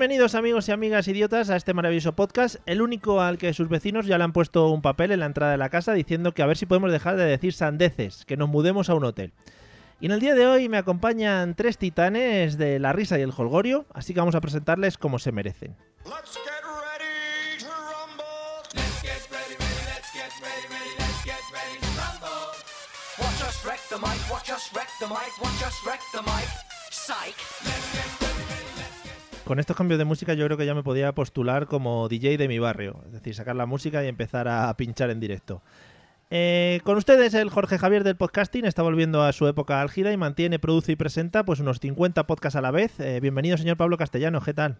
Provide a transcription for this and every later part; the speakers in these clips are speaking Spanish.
Bienvenidos amigos y amigas idiotas a este maravilloso podcast, el único al que sus vecinos ya le han puesto un papel en la entrada de la casa diciendo que a ver si podemos dejar de decir sandeces, que nos mudemos a un hotel. Y en el día de hoy me acompañan tres titanes de la risa y el holgorio, así que vamos a presentarles como se merecen. Let's get ready to rumble. Let's get ready, ready, let's get ready, ready, let's get ready to rumble. Watch us wreck the mic, watch us wreck the mic, watch us wreck the mic. Psych. Let's get Con estos cambios de música yo creo que ya me podía postular como DJ de mi barrio, es decir, sacar la música y empezar a pinchar en directo. Eh, con ustedes el Jorge Javier del podcasting está volviendo a su época álgida y mantiene, produce y presenta pues unos 50 podcasts a la vez. Eh, bienvenido señor Pablo Castellano, ¿qué tal?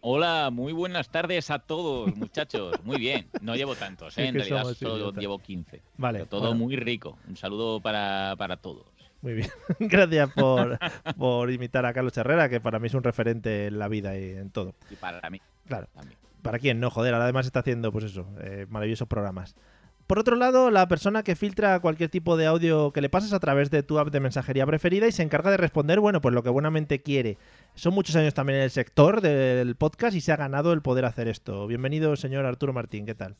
Hola, muy buenas tardes a todos, muchachos. Muy bien, no llevo tantos, ¿eh? En realidad somos solo llevo 15. Vale, Pero todo bueno. muy rico. Un saludo para, para todos. Muy bien, gracias por, por imitar a Carlos Herrera, que para mí es un referente en la vida y en todo. Y para mí Claro. también. ¿Para quién? No, joder, además está haciendo, pues eso, eh, maravillosos programas. Por otro lado, la persona que filtra cualquier tipo de audio que le pases a través de tu app de mensajería preferida y se encarga de responder, bueno, pues lo que buenamente quiere. Son muchos años también en el sector del podcast y se ha ganado el poder hacer esto. Bienvenido, señor Arturo Martín, ¿qué tal?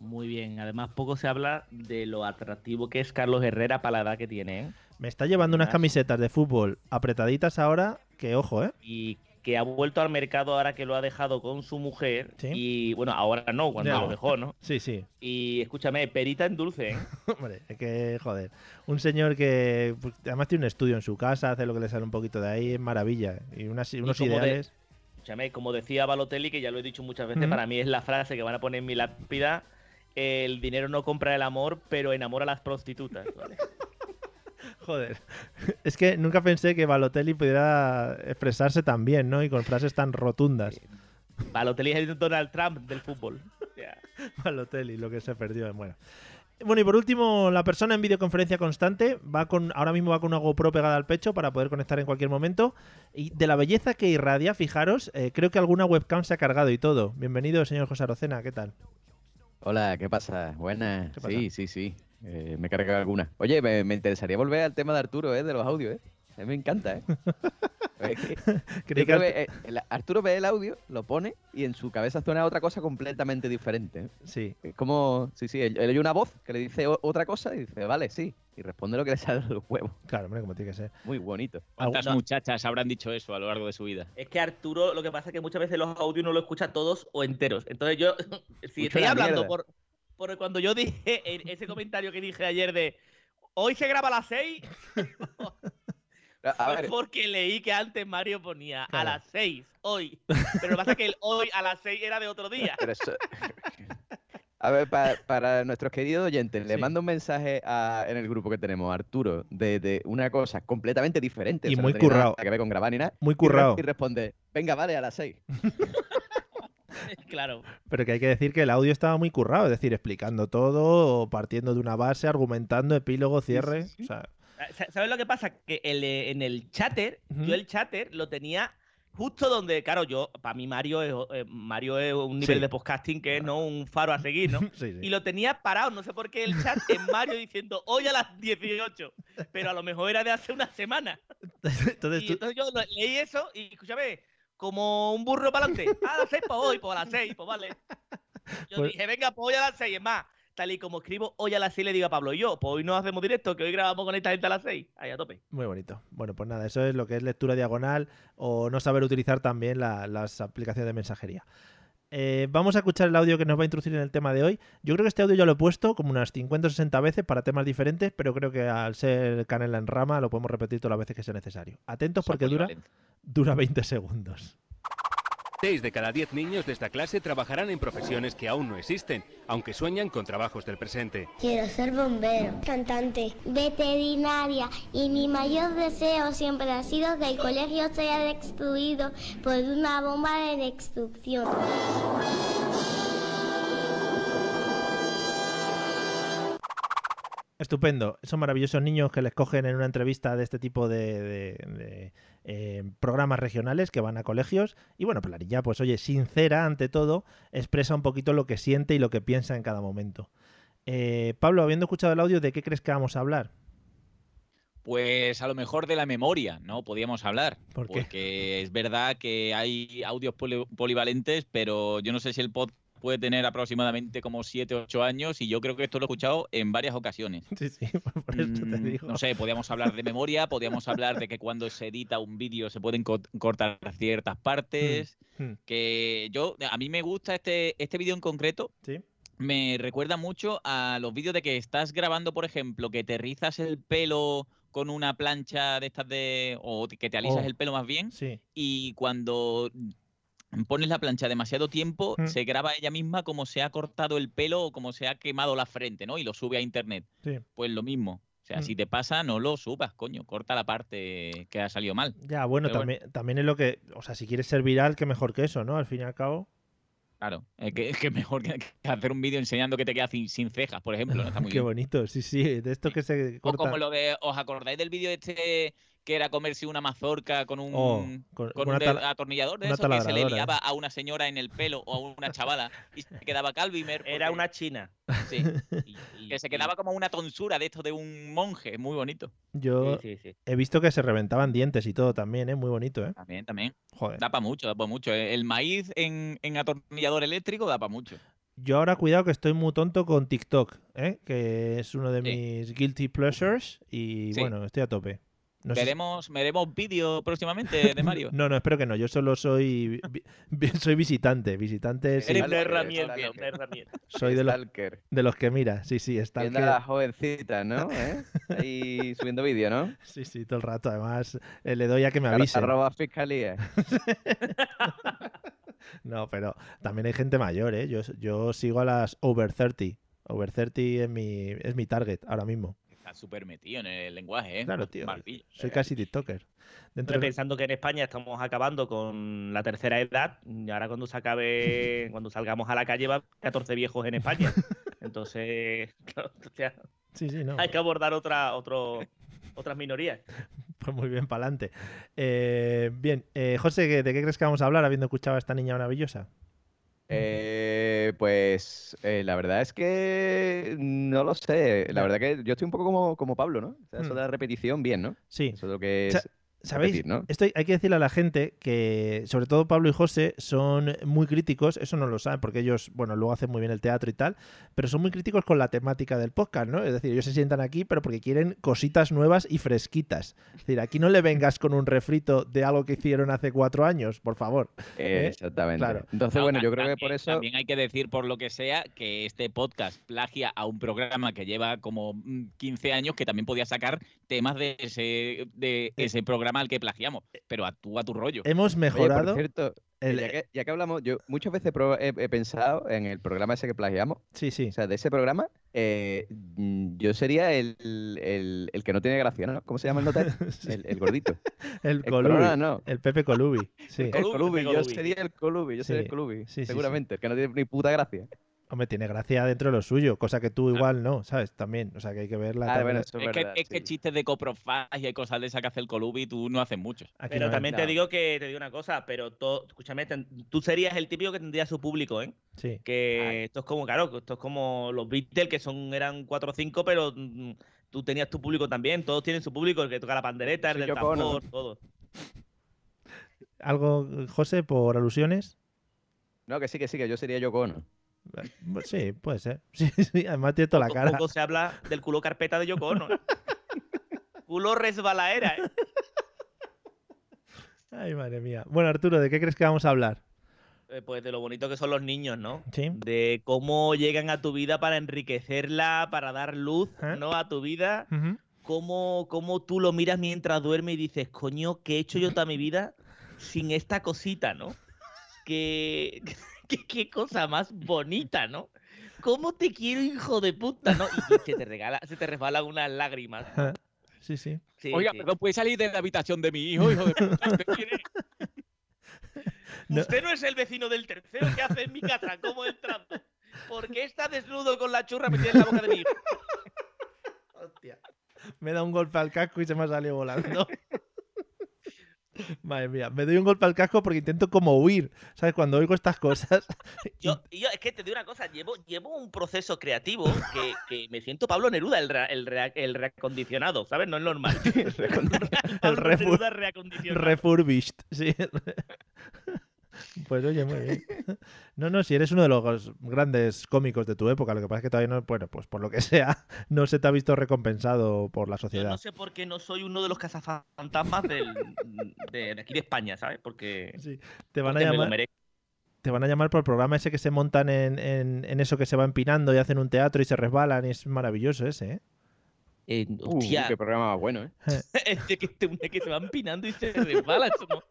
Muy bien, además poco se habla de lo atractivo que es Carlos Herrera para la edad que tiene, ¿eh? Me está llevando unas camisetas de fútbol apretaditas ahora, que ojo, ¿eh? Y que ha vuelto al mercado ahora que lo ha dejado con su mujer. Sí. Y bueno, ahora no, cuando Ya. lo dejó, ¿no? Sí, sí. Y escúchame, perita en dulce, ¿eh? Hombre, es que, joder. Un señor que pues, además tiene un estudio en su casa, hace lo que le sale un poquito de ahí, es maravilla. Y unas, unos de- ideales. Escúchame, como decía Balotelli, que ya lo he dicho muchas veces, para mí es la frase que van a poner en mi lápida. El dinero no compra el amor, pero enamora a las prostitutas. ¿vale? Joder. Es que nunca pensé que Balotelli pudiera expresarse tan bien, ¿no? Y con frases tan rotundas. Balotelli es el Donald Trump del fútbol. Balotelli, lo que se perdió. Bueno. Bueno, y por último, la persona en videoconferencia constante va con, ahora mismo va con una GoPro pegada al pecho para poder conectar en cualquier momento. Y de la belleza que irradia, fijaros, eh, creo que alguna webcam se ha cargado y todo. Bienvenido, señor José Arocena, ¿qué tal? Hola, ¿qué pasa? Buenas. ¿Qué pasa? Sí, sí, sí. Eh, me he cargado alguna. Oye, me, me interesaría volver al tema de Arturo, ¿eh? De los audios, ¿eh? A mí me encanta, ¿eh? Creo que, eh, el- Arturo ve el audio, lo pone y en su cabeza suena otra cosa completamente diferente. ¿eh? Sí, Es como, sí, sí, él, él oye una voz que le dice o- otra cosa y dice, vale, sí. Y responde lo que le sale de los huevos. claro, hombre, como tiene que ser. Muy bonito. ¿Cuántas no. muchachas habrán dicho eso a lo largo de su vida? Es que Arturo, lo que pasa es que muchas veces los audios no lo escucha todos o enteros. Entonces yo, si estoy hablando mierda. por, por cuando yo dije en ese comentario que dije ayer de hoy se graba a las 6, A, ver, porque leí que antes Mario ponía Claro. a las 6, hoy. Pero lo que pasa es que el hoy a las 6 era de otro día. pero eso... A ver, pa- para nuestros queridos oyentes, le mando un mensaje a- en el grupo que tenemos, Arturo, de, de una cosa completamente diferente. Y o sea, muy no tenía nada currao. que ver con grabar ni nada. Muy currado. Y responde, venga, vale, a las seis. claro. Pero que hay que decir que el audio estaba muy currado, es decir, explicando todo, partiendo de una base, argumentando, epílogo, cierre. sí. O sea, ¿Sabes lo que pasa? Que el, eh, en el chatter, yo el chatter lo tenía justo donde, claro, yo, para mí Mario es, eh, Mario es un nivel Sí. de podcasting que es no un faro a seguir, ¿no? sí, sí. Y lo tenía parado, no sé por qué el chat en Mario diciendo hoy a las 18, pero a lo mejor era de hace una semana. Entonces Y tú- entonces yo leí eso y escúchame, como un burro para adelante. A las 6 pues hoy, pues a las 6, pues vale. Yo Pues- dije, venga, pues hoy a las 6, es más. Tal y como escribo hoy a las 6 le digo a Pablo, yo, pues hoy no hacemos directo, que hoy grabamos con esta gente a las 6. Ahí a tope. Muy bonito. Bueno, pues nada, eso es lo que es lectura diagonal o no saber utilizar también la- las aplicaciones de mensajería. Eh, vamos a escuchar el audio que nos va a introducir en el tema de hoy. Yo creo que este audio ya lo he puesto como unas 50 o 60 veces para temas diferentes, pero creo que al ser canela en rama lo podemos repetir todas las veces que sea necesario. Atentos porque dura, dura 20 segundos. Seis de cada diez niños de esta clase trabajarán en profesiones que aún no existen, aunque sueñan con trabajos del presente. Quiero ser bombero, cantante, veterinaria y mi mayor deseo siempre ha sido que el colegio sea destruido por una bomba de destrucción. Estupendo. Son maravillosos niños que les cogen en una entrevista de este tipo de, de- de, eh, programas regionales que van a colegios. Y bueno, pues la niña, pues oye, sincera ante todo, expresa un poquito lo que siente y lo que piensa en cada momento. Eh, Pablo, habiendo escuchado el audio, ¿de qué crees que vamos a hablar? Pues a lo mejor de la memoria, ¿no? Podíamos hablar. ¿Por qué? Porque es verdad que hay audios poli- polivalentes, pero yo no sé si el pod puede tener aproximadamente como 7 o 8 años y yo creo que esto lo he escuchado en varias ocasiones. Sí, sí, por eso te Mm, digo. No sé, podríamos hablar de memoria, podríamos hablar de que cuando se edita un vídeo se pueden co- cortar ciertas partes. Mm, Que yo, a mí me gusta este, este vídeo en concreto, Sí. me recuerda mucho a los vídeos de que estás grabando, por ejemplo, que te rizas el pelo con una plancha de estas de. o que te alisas Oh. el pelo más bien, Sí. y cuando pones la plancha demasiado tiempo, Mm. se graba ella misma como se ha cortado el pelo o como se ha quemado la frente, ¿no? Y lo sube a internet. Sí. Pues lo mismo. O sea, Mm. si te pasa, no lo subas, coño. Corta la parte que ha salido mal. Ya, bueno, Pero también, también es lo que. O sea, si quieres ser viral, que mejor que eso, ¿no? Al fin y al cabo. Claro. Es que, es que mejor que, hacer un vídeo enseñando que te quedas sin, sin cejas, por ejemplo. ¿no? Está muy Qué bien. bonito, sí, sí. De esto que se O como lo de, ¿os acordáis del vídeo este que era comerse una mazorca con un, Oh, con- con una un atornillador de eso que se le liaba a una señora en el pelo o a una chavala y se quedaba calvimer? Era una china. Sí, que se quedaba como una tonsura de esto de un monje, muy bonito. Yo Sí, sí, sí. he visto que se reventaban dientes y todo también, ¿eh? Muy bonito, ¿eh? También, también. Joder. Da para mucho, da para mucho. eh. El maíz en, en atornillador eléctrico da para mucho. Yo ahora cuidado que estoy muy tonto con TikTok, ¿eh? Que es uno de Sí. mis guilty pleasures y Sí. bueno, estoy a tope. No si- ¿Veremos, veremos vídeo próximamente de Mario? No, no, espero que no. Yo solo soy vi- soy visitante, visitante. sí. Eres una herramienta, vale. una herramienta. Soy de los, Stalker. de los que mira, sí, sí, está Viendo a las jovencitas, ¿no? ¿Eh? Ahí subiendo vídeo, ¿no? Sí, sí, todo el rato. Además, eh, le doy a que me avisen. Arroba fiscalía. No, pero también hay gente mayor, ¿eh? Yo, yo sigo a las over 30. Over 30 es mi, es mi target ahora mismo. Está súper metido en el lenguaje, ¿eh? Claro, tío. Soy casi TikToker. Dentro Estoy de- pensando que en España estamos acabando con la tercera edad y ahora cuando se acabe, cuando salgamos a la calle va a haber 14 viejos en España. Entonces, claro, o sea, Sí, sí, no. hay que abordar otra, otro, otras minorías. Pues muy bien, para adelante. bien, eh, José, ¿de qué crees que vamos a hablar habiendo escuchado a esta niña maravillosa? Eh, pues eh, la verdad es que no lo sé. La verdad que yo estoy un poco como, como Pablo, ¿no? O sea, eso Hmm. de la repetición, bien, ¿no? Sí, Eso es lo que O sea, ¿sabéis? repetir, ¿no? Esto hay que decirle a la gente que, sobre todo Pablo y José, son muy críticos, eso no lo saben porque ellos, bueno, luego hacen muy bien el teatro y tal, pero son muy críticos con la temática del podcast, ¿no? Es decir, ellos se sientan aquí, pero porque quieren cositas nuevas y fresquitas. Es decir, aquí no le vengas con un refrito de algo que hicieron hace cuatro años, por favor. ¿eh? Exactamente. Claro. Entonces, No, bueno, ta- yo creo que por eso. También hay que decir, por lo que sea, que este podcast plagia a un programa que lleva como mm, 15 años que también podía sacar temas de ese, de Sí. ese programa programa al que plagiamos, pero actúa a tu rollo. Hemos Oye, mejorado. por cierto, el- ya, que, ya que hablamos, yo muchas veces he, he pensado en el programa ese que plagiamos. Sí, sí. O sea, de ese programa, eh, mm, yo sería el, el- el que no tiene gracia, ¿no? ¿Cómo se llama el notario? Sí. El, el gordito. el Colubi. No. El Pepe Colubi. Sí. El Colubi, Colubi, yo sería el Colubi, yo sería el Colubi. sí, sí, seguramente, el que no tiene ni puta gracia. Hombre, tiene gracia dentro de lo suyo, cosa que tú igual no, ¿sabes? También. O sea, que hay que verla. Ah, bueno, es, que, verdad, es que sí. chistes de coprofagia y cosas de esas que hace el Colubi, tú no haces muchos. Aquí Pero no también te digo que te digo una cosa, pero to- escúchame, ten- tú serías el típico que tendría su público, ¿eh? Sí. Que esto es como, claro, esto es como los Beatles, que son, eran cuatro o cinco, pero mm, tú tenías tu público también, todos tienen su público, el que toca la pandereta, el Soy del tambor, todo. ¿Algo, José, por alusiones? No, que sí, que sí, que yo sería Yoko Ono. Sí, puede ser. Sí, sí, además tiene toda la cara. Poco se habla del culo carpeta de Yoko Ono. ¿eh? culo resbalaera, ¿eh? Ay, madre mía. Bueno, Arturo, ¿de qué crees que vamos a hablar? Eh, Pues de lo bonito que son los niños, ¿no? Sí. De cómo llegan a tu vida para enriquecerla, para dar luz, ¿Eh? ¿no? A tu vida. Cómo, cómo tú lo miras mientras duerme y dices, coño, ¿qué he hecho yo toda mi vida sin esta cosita, ¿no? Qué, qué, qué cosa más bonita, ¿no? ¿Cómo te quiero, hijo de puta, no? Y, y se te regala, se te resbalan unas lágrimas. ¿no? Sí, sí. Sí, Oiga, sí. perdón, ¿puede salir de la habitación de mi hijo, hijo de puta? ¿Usted quién es? No. Usted no es el vecino del tercero que hace en mi casa, ¿cómo el trato? ¿Por qué está desnudo con la churra metida en la boca de mi hijo? Hostia. Me da un golpe al casco y se me ha salido volando. Madre mía, me doy un golpe al casco porque intento como huir. ¿Sabes? Cuando oigo estas cosas. Yo, es que te digo una cosa, llevo, llevo un proceso creativo que, que me siento Pablo Neruda, el, re- el, re- el reacondicionado, ¿sabes? No es normal. Neruda reacondicionado. Refurbished, sí. Pues oye, muy bien. No, no, si eres uno de los grandes cómicos de tu época, lo que pasa es que todavía no, bueno, pues por lo que sea, no se te ha visto recompensado por la Yo sociedad. no sé por qué no soy uno de los cazafantasmas del, de, de aquí de España, ¿sabes? Porque, Sí, te van a me llamar, te van a llamar por el programa ese que se montan en, en- en eso que se va empinando y hacen un teatro y se resbalan y es maravilloso ese, ¿eh? Eh, Uh, hostia, qué programa más bueno, ¿eh? este que, este, que se va empinando y se resbala. eso no,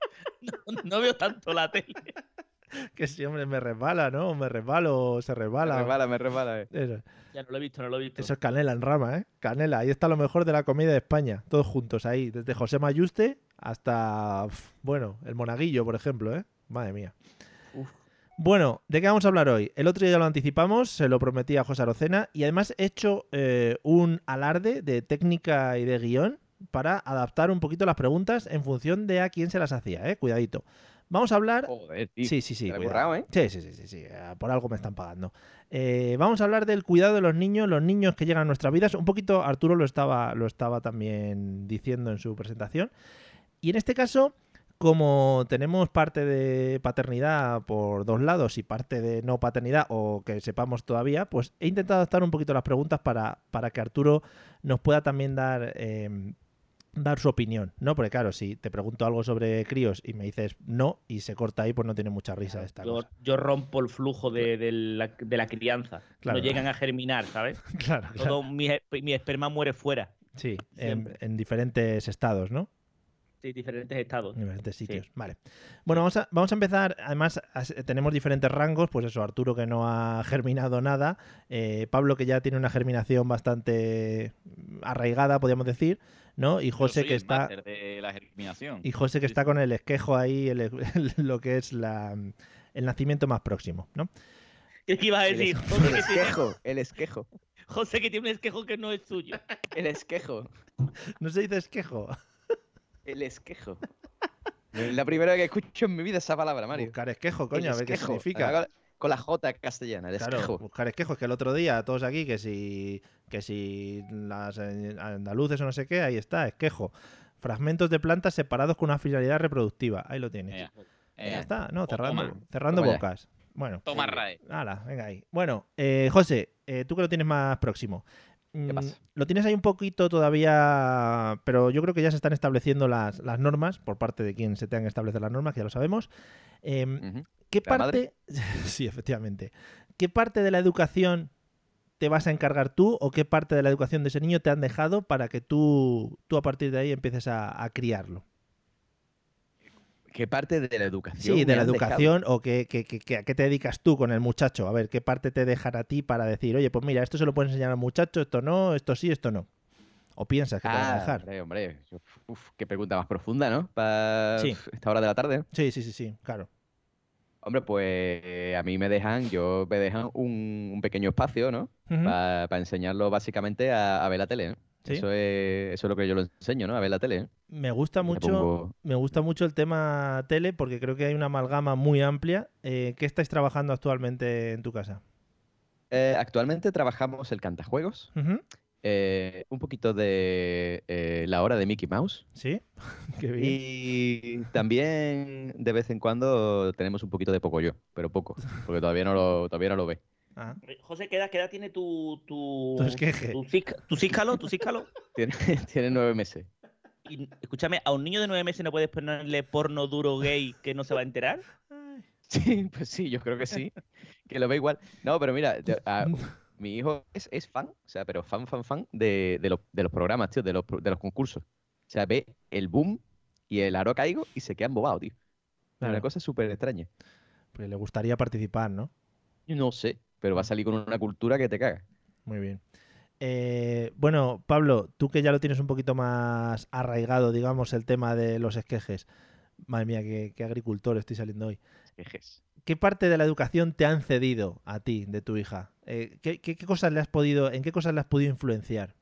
no- no veo tanto la tele. Que sí, hombre, me resbala, ¿no? Me resbalo, o se Me resbala. resbala, me resbala, eh. Eso, Ya no lo he visto, no lo he visto. eso es canela en rama, ¿eh? Canela, ahí está lo mejor de la comida de España, todos juntos ahí, desde José Mayuste hasta, bueno, el monaguillo, por ejemplo, ¿eh? Madre mía. Bueno, ¿de qué vamos a hablar hoy? El otro día ya lo anticipamos, se lo prometí a José Arocena y además he hecho eh, un alarde de técnica y de guion para adaptar un poquito las preguntas en función de a quién se las hacía, ¿eh? Cuidadito. Vamos a hablar... Joder, tío. Sí, sí, sí. Currado, ¿eh? Sí, sí, sí, sí, sí, eh, Por algo me están pagando. Eh, vamos a hablar del cuidado de los niños, los niños que llegan a nuestras vidas. Un poquito Arturo lo estaba, lo estaba también diciendo en su presentación. Y en este caso, como tenemos parte de paternidad por dos lados y parte de no paternidad o que sepamos todavía, pues he intentado adaptar un poquito las preguntas para, para que Arturo nos pueda también dar... eh, dar su opinión, ¿no? Porque claro, si te pregunto algo sobre críos y me dices no y se corta ahí, pues no tiene mucha risa esta Yo, cosa. yo rompo el flujo de, de la, de la crianza. Claro. No llegan a germinar, ¿sabes? Claro, claro. Todo mi, mi esperma muere fuera. Sí, en diferentes estados, ¿no? Sí, diferentes estados. En diferentes Sí. sitios. Vale. Bueno, vamos a, vamos a empezar. Además, tenemos diferentes rangos. Pues eso, Arturo que no ha germinado nada. eh, Pablo que ya tiene una germinación bastante arraigada, podríamos decir. ¿No? Y José que el está. de la germinación. Y José que Sí, está sí. con el esquejo ahí, el- el- lo que es la, el nacimiento más próximo, ¿no? ¿Qué ibas a decir? José el que, tiene, esquejo, el esquejo, José que tiene un esquejo que no es suyo. el esquejo, No se dice esquejo. El esquejo. Es la primera vez que escucho en mi vida esa palabra, Mario. Buscar esquejo, coño, El a ver qué esquejo. significa. Con la J castellana, el Claro, esquejo. buscar esquejos, que el otro día todos aquí, que si, que si las eh, andaluces o no sé qué, ahí está, esquejo. Fragmentos de plantas separados con una finalidad reproductiva. Ahí lo tienes. Ea, Ya está, no, cerrando, toma. cerrando Toma bocas. Bueno, Toma RAE. hala, venga ahí. Bueno, eh, José, eh, tú que lo tienes más próximo. Mm, pasa? Lo tienes ahí un poquito todavía, pero yo creo que ya se están estableciendo las, las normas por parte de quien se tengan que establecer las normas, que ya lo sabemos. Em. ¿Qué ¿La parte, sí, efectivamente, qué parte de la educación te vas a encargar tú o qué parte de la educación de ese niño te han dejado para que tú, tú a partir de ahí empieces a, a criarlo? ¿Qué parte de la educación? Sí, de la dejado? educación o que, que- que- a qué te dedicas tú con el muchacho. A ver, ¿qué parte te dejan a ti para decir, oye, pues mira, esto se lo puedes enseñar al muchacho, esto no, esto sí, esto no? ¿O piensas que te van a Ah, dejar? hombre, hombre. Uf, qué pregunta más profunda, ¿no? Para Sí. esta hora de la tarde. Sí, sí, sí, sí, claro. Hombre, pues a mí me dejan, yo me dejan un, un pequeño espacio, ¿no? Para enseñarlo básicamente a, a ver la tele. ¿eh? Sí. Eso, es, eso es lo que yo lo enseño, ¿no? A ver la tele. ¿eh? Me gusta Me mucho, pongo- me gusta mucho el tema tele porque creo que hay una amalgama muy amplia. Eh, ¿Qué estáis trabajando actualmente en tu casa? Eh, actualmente trabajamos el cantajuegos, eh, un poquito de la hora de Mickey Mouse ¿Sí? Qué bien. y también de vez en cuando tenemos un poquito de Pocoyo, pero poco, porque todavía no lo, todavía no lo ve. Ah, José, ¿qué edad, qué edad tiene tu. Tu, Tu esqueje. tu, cisca- tu. Tiene, tiene nueve meses. Y, escúchame, ¿a un niño de nueve meses no puedes ponerle porno duro gay que no se va a enterar? Sí, pues sí, yo creo que sí, que lo ve igual. No, pero mira, yo- a- mi hijo es, es fan, o sea, pero fan, fan, fan de, de los, de los programas, tío, de los, de los concursos. O sea, ve el boom y el aro caigo y se queda embobado, tío. Claro. Una cosa súper extraña. Pues le gustaría participar, ¿no? No sé, pero va a salir con una cultura que te caga. Muy bien. Eh, bueno, Pablo, tú que ya lo tienes un poquito más arraigado, digamos, el tema de los esquejes. Madre mía, qué, qué agricultor estoy saliendo hoy. Ejes. ¿Qué parte de la educación te han cedido a ti, de tu hija? Eh, ¿qué, qué- qué cosas le has podido, ¿En qué cosas le has podido influenciar?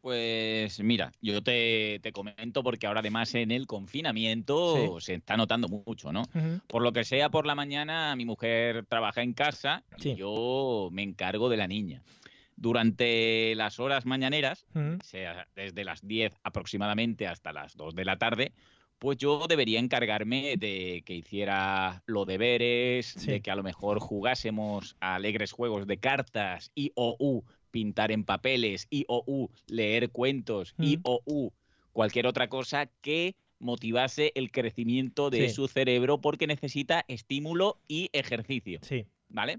Pues mira, yo te, te comento porque ahora además en el confinamiento se está notando mucho, ¿no? Por lo que sea, por la mañana mi mujer trabaja en casa Sí. y yo me encargo de la niña. Durante las horas mañaneras, Ujú. sea desde las 10 aproximadamente hasta las 2 de la tarde, pues yo debería encargarme de que hiciera los deberes, Sí. de que a lo mejor jugásemos a alegres juegos de cartas y o u pintar en papeles y o u leer cuentos Mm. o u cualquier otra cosa que motivase el crecimiento de Sí. su cerebro porque necesita estímulo y ejercicio, Sí. ¿vale?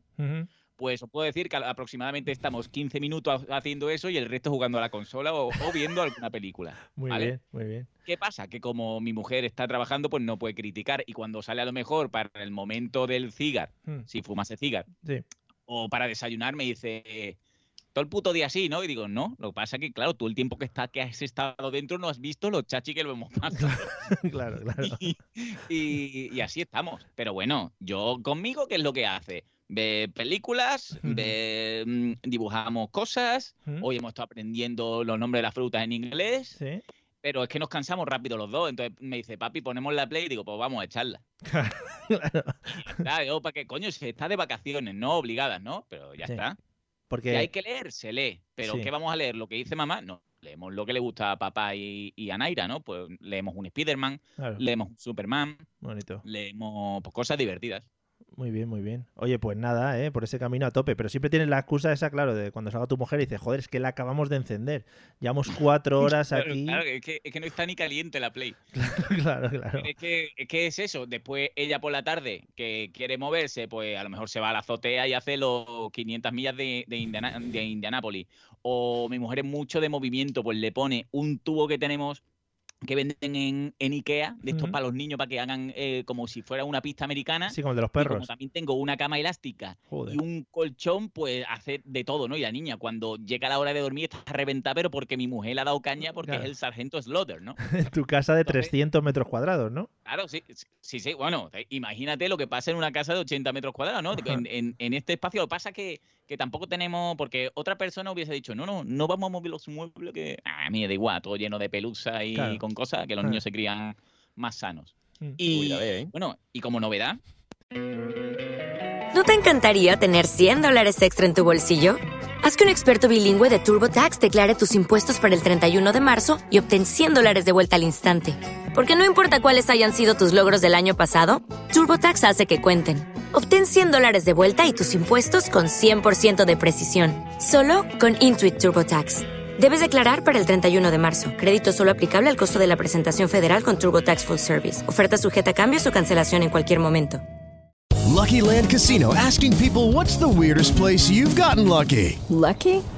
Pues os puedo decir que aproximadamente estamos 15 minutos haciendo eso y el resto jugando a la consola o, o viendo alguna película. Muy ¿vale? bien, muy bien. ¿Qué pasa? Que como mi mujer está trabajando, pues no puede criticar y cuando sale a lo mejor para el momento del cigar, si fumase cigar, Sí. o para desayunar me dice, todo el puto día así, ¿no? Y digo, no, lo que pasa es que, claro, tú el tiempo que, está, que has estado dentro no has visto los chachi que lo hemos pasado. claro, claro. y, y- y así estamos. Pero bueno, yo conmigo, ¿qué es lo que hace? Ve películas, ve, mm, dibujamos cosas. Hoy hemos estado aprendiendo los nombres de las frutas en inglés, Sí. pero es que nos cansamos rápido los dos. Entonces me dice, papi, ponemos la play y digo, pues vamos a echarla. Claro. Yo, para que coño, se está de vacaciones, no obligadas, ¿no? Pero ya Sí. está. Porque Que hay que leer, se lee. Pero Sí. ¿qué vamos a leer? ¿Lo que dice mamá? No. Leemos lo que le gusta a papá y, y a Naira, ¿no? Pues leemos un Spider-Man, claro, leemos un Superman, bonito. leemos pues, cosas divertidas. Muy bien, muy bien. Oye, pues nada, ¿eh? por ese camino a tope. Pero siempre tienes la excusa esa, claro, de cuando salga tu mujer y dices, joder, es que la acabamos de encender. Llevamos cuatro horas Claro, aquí. claro, es, que, es que no está ni caliente la Play. claro, claro. Es que, es que es eso. Después ella por la tarde que quiere moverse, pues a lo mejor se va a la azotea y hace los 500 millas de, de, Indiana- de Indianápolis. O mi mujer es mucho de movimiento, pues le pone un tubo que tenemos que venden en, en Ikea, de estos Ujú. para los niños, para que hagan eh, como si fuera una pista americana. Sí, como el de los Y como perros. también tengo una cama elástica Joder. y un colchón, pues hace de todo, ¿no? Y la niña, cuando llega la hora de dormir, está reventada, pero porque mi mujer le ha dado caña porque Claro. es el sargento Slaughter, ¿no? En tu casa de Entonces- 300 metros cuadrados, ¿no? Claro, sí, sí, sí. Bueno, te- imagínate lo que pasa en una casa de 80 metros cuadrados, ¿no? En, en- en este espacio. Lo que pasa que, que tampoco tenemos, porque otra persona hubiese dicho, no, no, no vamos a mover los muebles, que a mí me da igual, todo lleno de pelusa y Claro. con cosas, que los Ah. niños se crían más sanos. Mm. Y Uy, ¿eh? bueno, y como novedad, ¿No te encantaría tener 100 dólares extra en tu bolsillo? Haz que un experto bilingüe de TurboTax declare tus impuestos para el 31 de marzo y obtén 100 dólares de vuelta al instante. Porque no importa cuáles hayan sido tus logros del año pasado, TurboTax hace que cuenten. Obtén 100 dólares de vuelta y tus impuestos con 100% de precisión. Solo con Intuit TurboTax. Debes declarar para el 31 de marzo. Crédito solo aplicable al costo de la presentación federal con TurboTax Full Service. Oferta sujeta a cambios o cancelación en cualquier momento. Lucky Land Casino asking people what's the weirdest place you've gotten lucky? Lucky?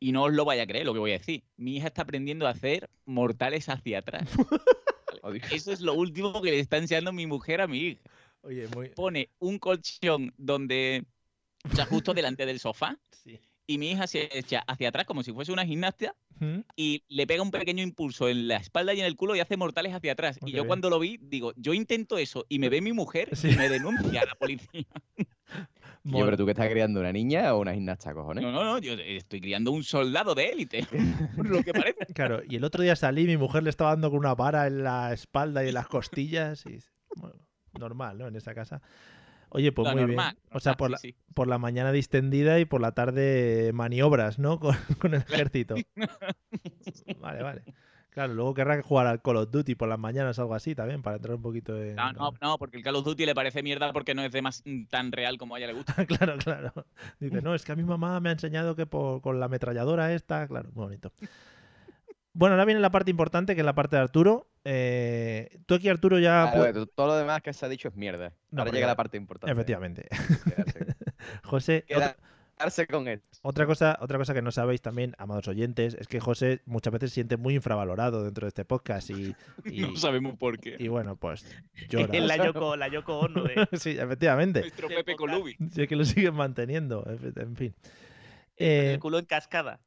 y no os lo vaya a creer lo que voy a decir. Mi hija está aprendiendo a hacer mortales hacia atrás. ¿vale? Eso es lo último que le está enseñando mi mujer a mi hija. Oye, muy... Pone un colchón donde, o sea, justo delante del sofá. Y mi hija se echa hacia atrás como si fuese una gimnasia ¿Mm? y le pega un pequeño impulso en la espalda y en el culo y hace mortales hacia atrás. Oh, y yo cuando lo vi, digo, yo intento eso y me ve mi mujer Sí. y me denuncia a la policía. Yo, pero tú que estás criando una niña o una gimnasta, cojones. No, no, no, yo estoy criando un soldado de élite. por lo que parece. Claro, y el otro día salí, mi mujer le estaba dando con una vara en la espalda y en las costillas. Y, bueno, normal, ¿no? En esa casa. Oye, pues Lo muy normal, bien. O sea, por la, sí, sí. por la mañana distendida y por la tarde maniobras, ¿no? Con, con el ejército. Vale, vale. Claro, luego querrá jugar al Call of Duty por las mañanas o algo así también, para entrar un poquito en... No, no, no, porque el Call of Duty le parece mierda porque no es de más mm, tan real como a ella le gusta. claro, claro. Dice, no, es que a mi mamá me ha enseñado que por- con la ametralladora esta, claro, muy bonito. Bueno, ahora viene la parte importante, que es la parte de Arturo. Eh, tú aquí, Arturo, ya... Claro, pu- tú- todo lo demás que se ha dicho es mierda. No, Ahora llega ya- la parte importante. Efectivamente. José, Quedarse con él. otra cosa, otra cosa que no sabéis también, amados oyentes, es que José muchas veces se siente muy infravalorado dentro de este podcast y, y- No sabemos por qué. y bueno, pues llora. Es la Yoko, la Yoko Ono de... sí, efectivamente. Nuestro Pepe Colubi. Sí, es que lo siguen manteniendo, en fin. Con Eh, el culo en cascada.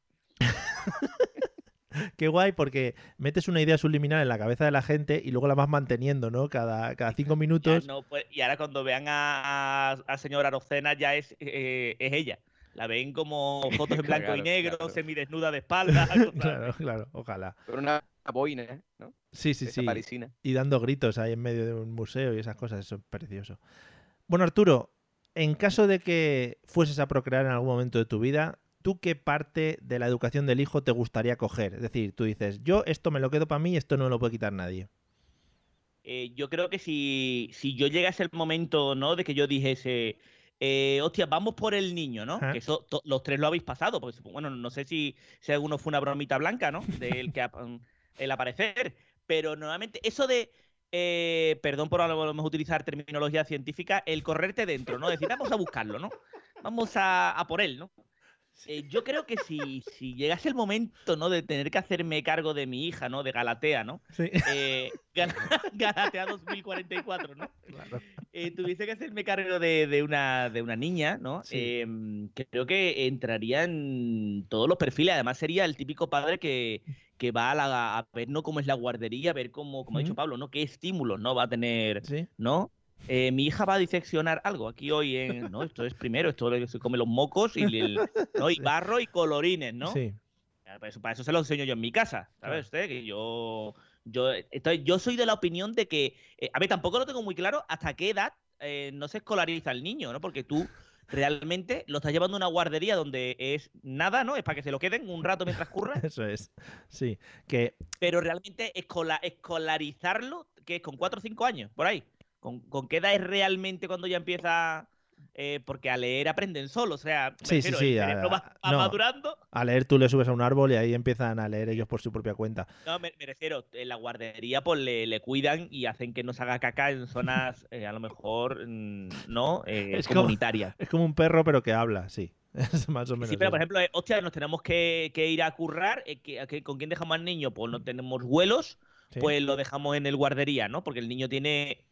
Qué guay, porque metes una idea subliminal en la cabeza de la gente y luego la vas manteniendo, ¿no? Cada, cada cinco Ya minutos. no, pues, y ahora cuando vean a, a, a señora Arocena ya es, eh, es ella. La ven como fotos en blanco Claro, y negro, claro. semidesnuda de espalda. claro, así. claro, ojalá. Con una boina, ¿eh? ¿no? Sí, sí, Esa sí. parisina. Y dando gritos ahí en medio de un museo y esas cosas, eso es precioso. Bueno, Arturo, en caso de que fueses a procrear en algún momento de tu vida, ¿tú qué parte de la educación del hijo te gustaría coger? Es decir, tú dices, yo esto me lo quedo para mí, esto no me lo puede quitar nadie. Eh, yo creo que si, si yo llegase el momento, ¿no? De que yo dijese, eh, hostia, vamos por el niño, ¿no? Ajá. Que eso to- los tres lo habéis pasado, pues bueno, no sé si, si alguno fue una bromita blanca, ¿no? Del que el aparecer. Pero normalmente, eso de, eh, perdón por a lo mejor utilizar terminología científica, el correrte dentro, ¿no? Decir, vamos a buscarlo, ¿no? Vamos a, a por él, ¿no? Eh, yo creo que si, si llegase el momento, ¿no? De tener que hacerme cargo de mi hija, ¿no? De Galatea, ¿no? Sí. Eh, Gal- Galatea 2044, ¿no? Eh, tuviese que hacerme cargo de, de una, de una niña, ¿no? Sí. Em, creo que entraría en todos los perfiles. Además, sería el típico padre que, que va a, la- a ver ¿no? cómo es la guardería, a ver cómo, como ha dicho. Pablo, ¿no? Qué estímulos ¿no? va a tener, Sí. ¿no? Eh, mi hija va a diseccionar algo aquí hoy en. No, esto es primero, esto es- se come los mocos y, el- ¿no? y barro y colorines, ¿no? Sí. Para eso, para eso se lo enseño yo en mi casa, ¿sabes usted? Que yo, yo, estoy, yo soy de la opinión de que, eh, a ver, tampoco lo tengo muy claro hasta qué edad eh, no se escolariza el niño, ¿no? Porque tú realmente lo estás llevando a una guardería donde es nada, ¿no? Es para que se lo queden un rato mientras curra, Eso es. Sí. Que pero realmente escola- escolarizarlo, que es con 4 o 5 años, por ahí. ¿Con, con qué edad es realmente cuando ya empieza? eh, porque a leer aprenden solo, o sea, Sí, sí, refiero, sí, el a- va, va no. madurando a leer tú le subes a un árbol y ahí empiezan a leer ellos por su propia cuenta. No, me, me refiero, en la guardería pues le, le cuidan y hacen que no se haga caca en zonas eh, a lo mejor, mm, ¿no? Eh, Es como- comunitarias. Es como un perro, pero que habla, sí. Es más o menos. Sí, pero por ejemplo, hostia, nos tenemos que, que ir a currar, que- que- ¿con quién dejamos al niño? Pues no tenemos vuelos, pues lo dejamos en el guardería, ¿no? Porque el niño tiene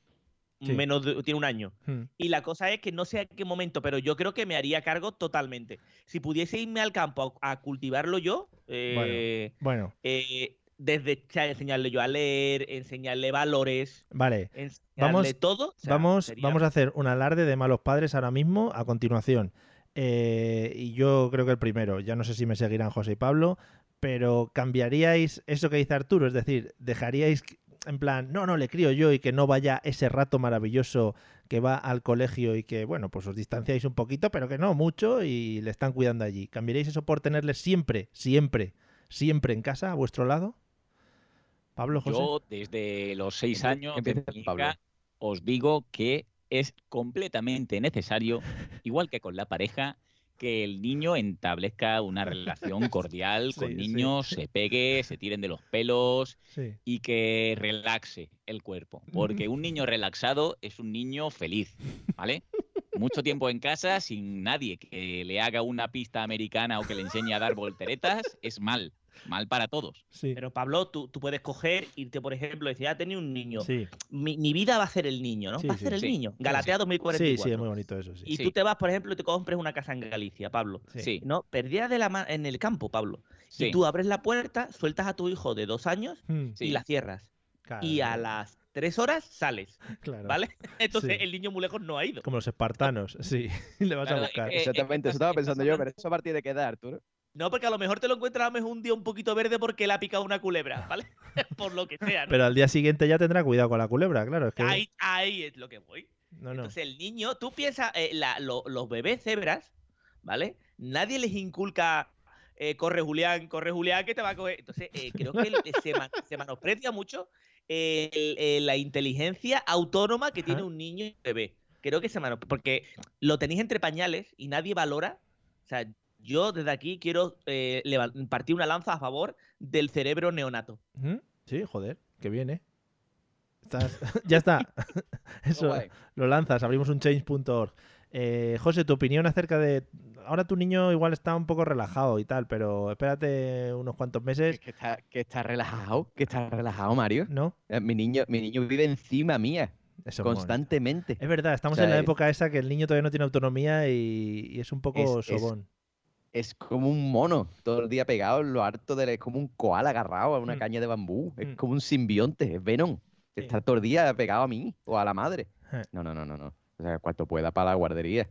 Sí. menos de- tiene un año. Hmm. Y la cosa es que no sé a qué momento, pero yo creo que me haría cargo totalmente. Si pudiese irme al campo a, a cultivarlo yo, eh, Bueno, eh, desde o sea, enseñarle yo a leer, enseñarle valores, vale. enseñarle Vamos, todo. o sea, vamos, sería- vamos a hacer un alarde de malos padres ahora mismo, a continuación. Eh, y yo creo que el primero, ya no sé si me seguirán José y Pablo, pero cambiaríais eso que dice Arturo, es decir, dejaríais en plan, no, no, le crío yo y que no vaya ese rato maravilloso que va al colegio y que, bueno, pues os distanciáis un poquito, pero que no mucho y le están cuidando allí. ¿Cambiaríais eso por tenerle siempre, siempre, siempre en casa, a vuestro lado? Pablo, José. Yo desde los seis años de hija, os digo que es completamente necesario, igual que con la pareja, que el niño establezca una relación cordial Sí, con sí. niños, se pegue, se tiren de los pelos Sí. y que relaxe el cuerpo. Porque un niño relaxado es un niño feliz, ¿vale? Mucho tiempo en casa sin nadie que le haga una pista americana o que le enseñe a dar volteretas es mal, mal para todos. Sí. Pero Pablo, tú, tú puedes coger, irte, por ejemplo, y decir, ah, tenía un niño. Sí. Mi, mi vida va a ser el niño, ¿no? Sí, va a sí. ser el Sí. niño. Galatea sí. 2044. Sí, sí, es muy bonito eso, sí. Y Sí. tú te vas, por ejemplo, y te compres una casa en Galicia, Pablo. Sí. ¿No? Perdida de la ma- en el campo, Pablo. Sí. Y tú abres la puerta, sueltas a tu hijo de dos años Mm, Sí. y la cierras. Y a las tres horas sales, claro. ¿vale? Entonces Sí. el niño muy lejos no ha ido. Como los espartanos, sí. Le vas a buscar. eh, Exactamente, eso estaba pensando estás yo, pero eso a partir de qué edad, Arturo. No, porque a lo mejor te lo encuentras a lo mejor un día un poquito verde porque le ha picado una culebra, ¿vale? por lo que sea, ¿no? Pero al día siguiente ya tendrá cuidado con la culebra, claro. Es que... ahí, ahí es lo que voy. no, no. Entonces el niño, tú piensas, eh, la- lo- los bebés cebras, ¿vale? Nadie les inculca, eh, corre Julián, corre Julián, que te va a coger. Entonces eh, creo que se, man- se menosprecia mucho la inteligencia autónoma que tiene un niño y un bebé. Creo que se menosprecia, porque lo tenéis entre pañales y nadie valora. O sea, yo desde aquí quiero eh, partir una lanza a favor del cerebro neonato. Sí, joder, que viene. Estás... ya está. Eso lo lanzas, abrimos un change.org. Eh, José, tu opinión acerca de. Ahora tu niño igual está un poco relajado y tal, pero espérate unos cuantos meses, Que está, que está relajado, que está relajado, Mario. ¿no? Eh, Mi niño, mi niño vive encima mía, Eso constantemente. Es verdad, estamos O sea, en la época esa que el niño todavía no tiene autonomía y, y es un poco Es- es- sobón. Es como un mono, todo el día pegado en lo harto de... Es como un koala agarrado a una Mm. caña de bambú. Es Mm. como un simbionte, es Venom. Sí. Está todo el día pegado a mí o a la madre. Eh. No, no, no, no, no. O sea, cuanto pueda para la guardería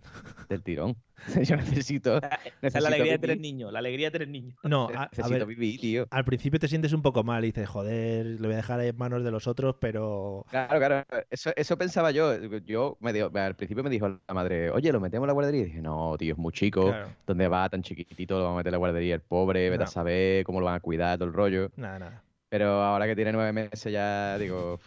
del tirón. Yo necesito, Esa es necesito la alegría de vivir. niños, la alegría de tener niños. No, a, a Necesito ver, vivir, tío. al principio te sientes un poco mal y dices, joder, lo voy a dejar en manos de los otros, pero. Claro, claro. Eso, eso pensaba yo. Yo me digo, al principio me dijo la madre, oye, ¿lo metemos en la guardería? Y dije, no, tío, es muy chico. Claro, ¿Dónde va tan chiquitito? Lo vamos a meter en la guardería el pobre, vete No. a saber cómo lo van a cuidar, todo el rollo. nada, nada. Pero ahora que tiene nueve meses ya digo,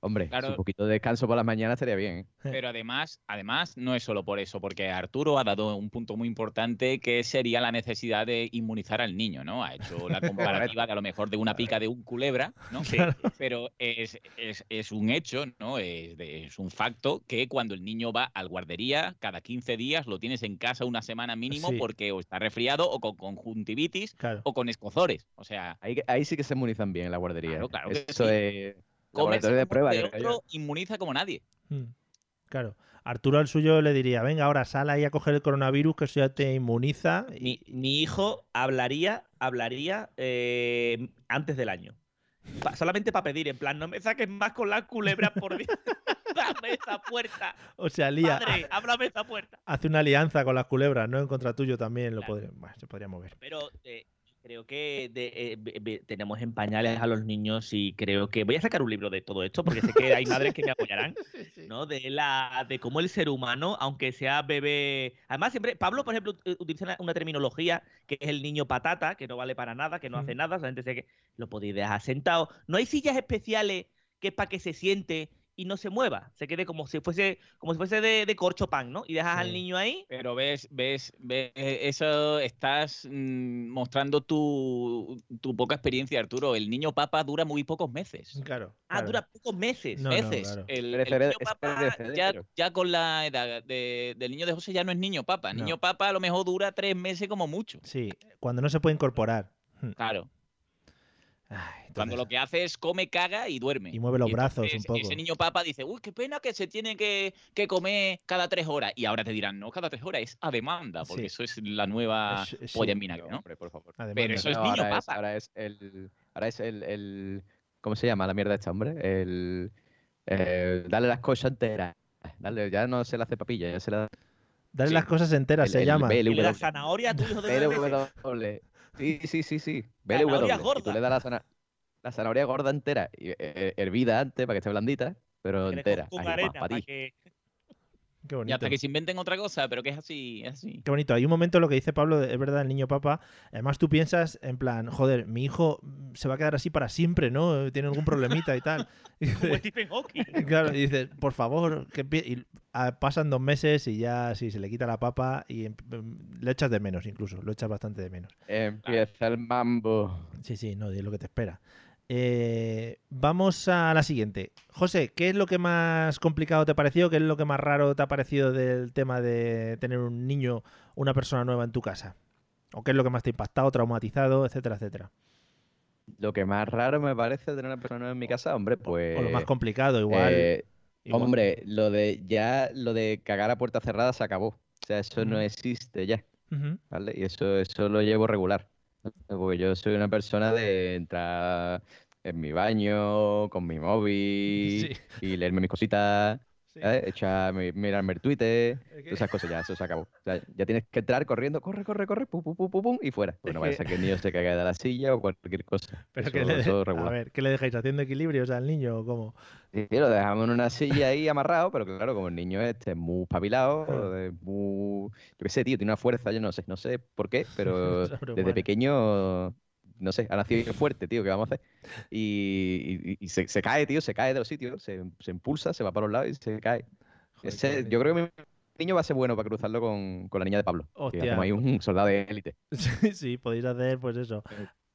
hombre, Claro. un poquito de descanso por las mañanas estaría bien. ¿eh? Pero además, además, no es solo por eso, porque Arturo ha dado un punto muy importante que sería la necesidad de inmunizar al niño, ¿no? Ha hecho la comparativa de a lo mejor de una pica de un culebra, ¿no? Pero es, es- es un hecho, ¿no? Es, de- es un facto que cuando el niño va al guardería, cada 15 días lo tienes en casa una semana mínimo Sí. porque o está resfriado o con conjuntivitis Claro. o con escozores. O sea, Ahí, ahí sí que se inmunizan bien en la guardería. Claro, ¿eh? claro que Eso sí. es comerse de prueba. yo. otro inmuniza como nadie. Mm, Claro. Arturo al suyo le diría, venga, ahora sal ahí a coger el coronavirus, que eso ya te inmuniza. y- Mi, mi hijo hablaría, hablaría eh, antes del año. Pa- solamente para pedir, en plan, no me saques más con las culebras por Dios. Dame esa puerta. O sea, lía, Padre, ábrame esa puerta. hace una alianza con las culebras, ¿no? En contra tuyo también lo Claro. podría, bueno, se podría mover. Pero eh, creo que de- eh, tenemos en pañales a los niños y creo que voy a sacar un libro de todo esto porque sé que hay madres que me apoyarán, ¿no? De la de cómo el ser humano, aunque sea bebé, además siempre Pablo, por ejemplo, ut- utiliza una, una terminología que es el niño patata, que no vale para nada, que no hace nada, solamente sé que lo podéis dejar sentado. No hay sillas especiales que es para que se siente y no se mueva, se quede como si fuese como si fuese de, de corcho pan, ¿no? Y dejas al niño ahí Pero ves, ves, ves, eh, eso estás mm, mostrando tu, tu poca experiencia, Arturo. El niño papa dura muy pocos meses. Claro. Ah, claro. dura pocos meses. No, no, meses. claro. El, niño papa ya, ya con la edad de- del niño de José ya no es niño papa. No. Niño papa a lo mejor dura tres meses como mucho. Sí, cuando no se puede incorporar. Claro. Ay, Cuando lo que hace es come, caga y duerme. Y mueve los brazos un poco. Ese niño papa dice, uy, qué pena que se tiene que, que comer cada tres horas. Y ahora te dirán, no, cada tres horas es a demanda, porque Sí. eso es la nueva Es- es- polla sí. en vinagre, ¿no? Hombre, por favor. Además, Pero no- eso es niño ahora, es, papa. ahora es el. Ahora es el, el- ¿Cómo se llama la mierda esta, hombre? El. eh, darle las cosas enteras. Dale, ya no se le hace papilla, ya se le da. Dale Sí. las cosas enteras, el- se el llama. Das zanahoria a tu hijo de. Sí, sí, sí, sí. Zanahoria BLW. Y tú gorda. le das la, zana- la zanahoria gorda entera, y, eh, hervida antes para que esté blandita, pero entera. Ahí, para ti. que Qué Y bonito. hasta que se inventen otra cosa, pero que es así, es así. Qué bonito. Hay un momento, lo que dice Pablo, es verdad, el niño papa. Además, tú piensas en plan, joder, mi hijo se va a quedar así para siempre, ¿no? Tiene algún problemita y tal. Y Como dices- Stephen Hawking. claro, y dices, por favor, que empie-". y ah, pasan dos meses y ya sí, se le quita la papa y em- em, le echas de menos incluso, lo echas bastante de menos. Empieza el mambo. Sí, sí, no, es lo que te espera. Eh, vamos a la siguiente. José, ¿qué es lo que más complicado te ha parecido? ¿Qué es lo que más raro te ha parecido del tema de tener un niño, una persona nueva en tu casa? ¿O qué es lo que más te ha impactado, traumatizado, etcétera, etcétera? Lo que más raro me parece tener una persona nueva en mi casa, hombre, pues. o lo más complicado, igual. eh, igual. Hombre, lo de ya lo de cagar a puerta cerrada se acabó. O sea, eso no existe ya. ¿vale? Y eso, eso lo llevo regular. Porque yo soy una persona de entrar en mi baño, con mi móvil, y leerme mis cositas, ¿sabes? Echar, mi- mirarme el Twitter, todas esas cosas, ya, eso se acabó. O sea, ya tienes que entrar corriendo, corre, corre, corre, pum, pum, pum, pum, pum, y fuera. Pues Es no vaya a que- ser que el niño se caiga de la silla o cualquier cosa. Pero eso, que le de- a ver, ¿qué le dejáis haciendo equilibrios al niño o cómo? Sí, lo dejamos en una silla ahí amarrado, pero claro, como el niño este es muy espabilado, es muy... Yo qué sé, tío, tiene una fuerza, yo no sé, no sé por qué, pero desde pequeño, no sé, ha nacido fuerte, tío, ¿qué vamos a hacer? Y, y- y se, se cae, tío, se cae de los sitios, se, se impulsa, se va para los lados y se cae. Ese- yo creo que mi niño va a ser bueno para cruzarlo con, con la niña de Pablo. que Hostia. hacemos ahí un soldado de élite. Sí, sí, podéis hacer pues eso.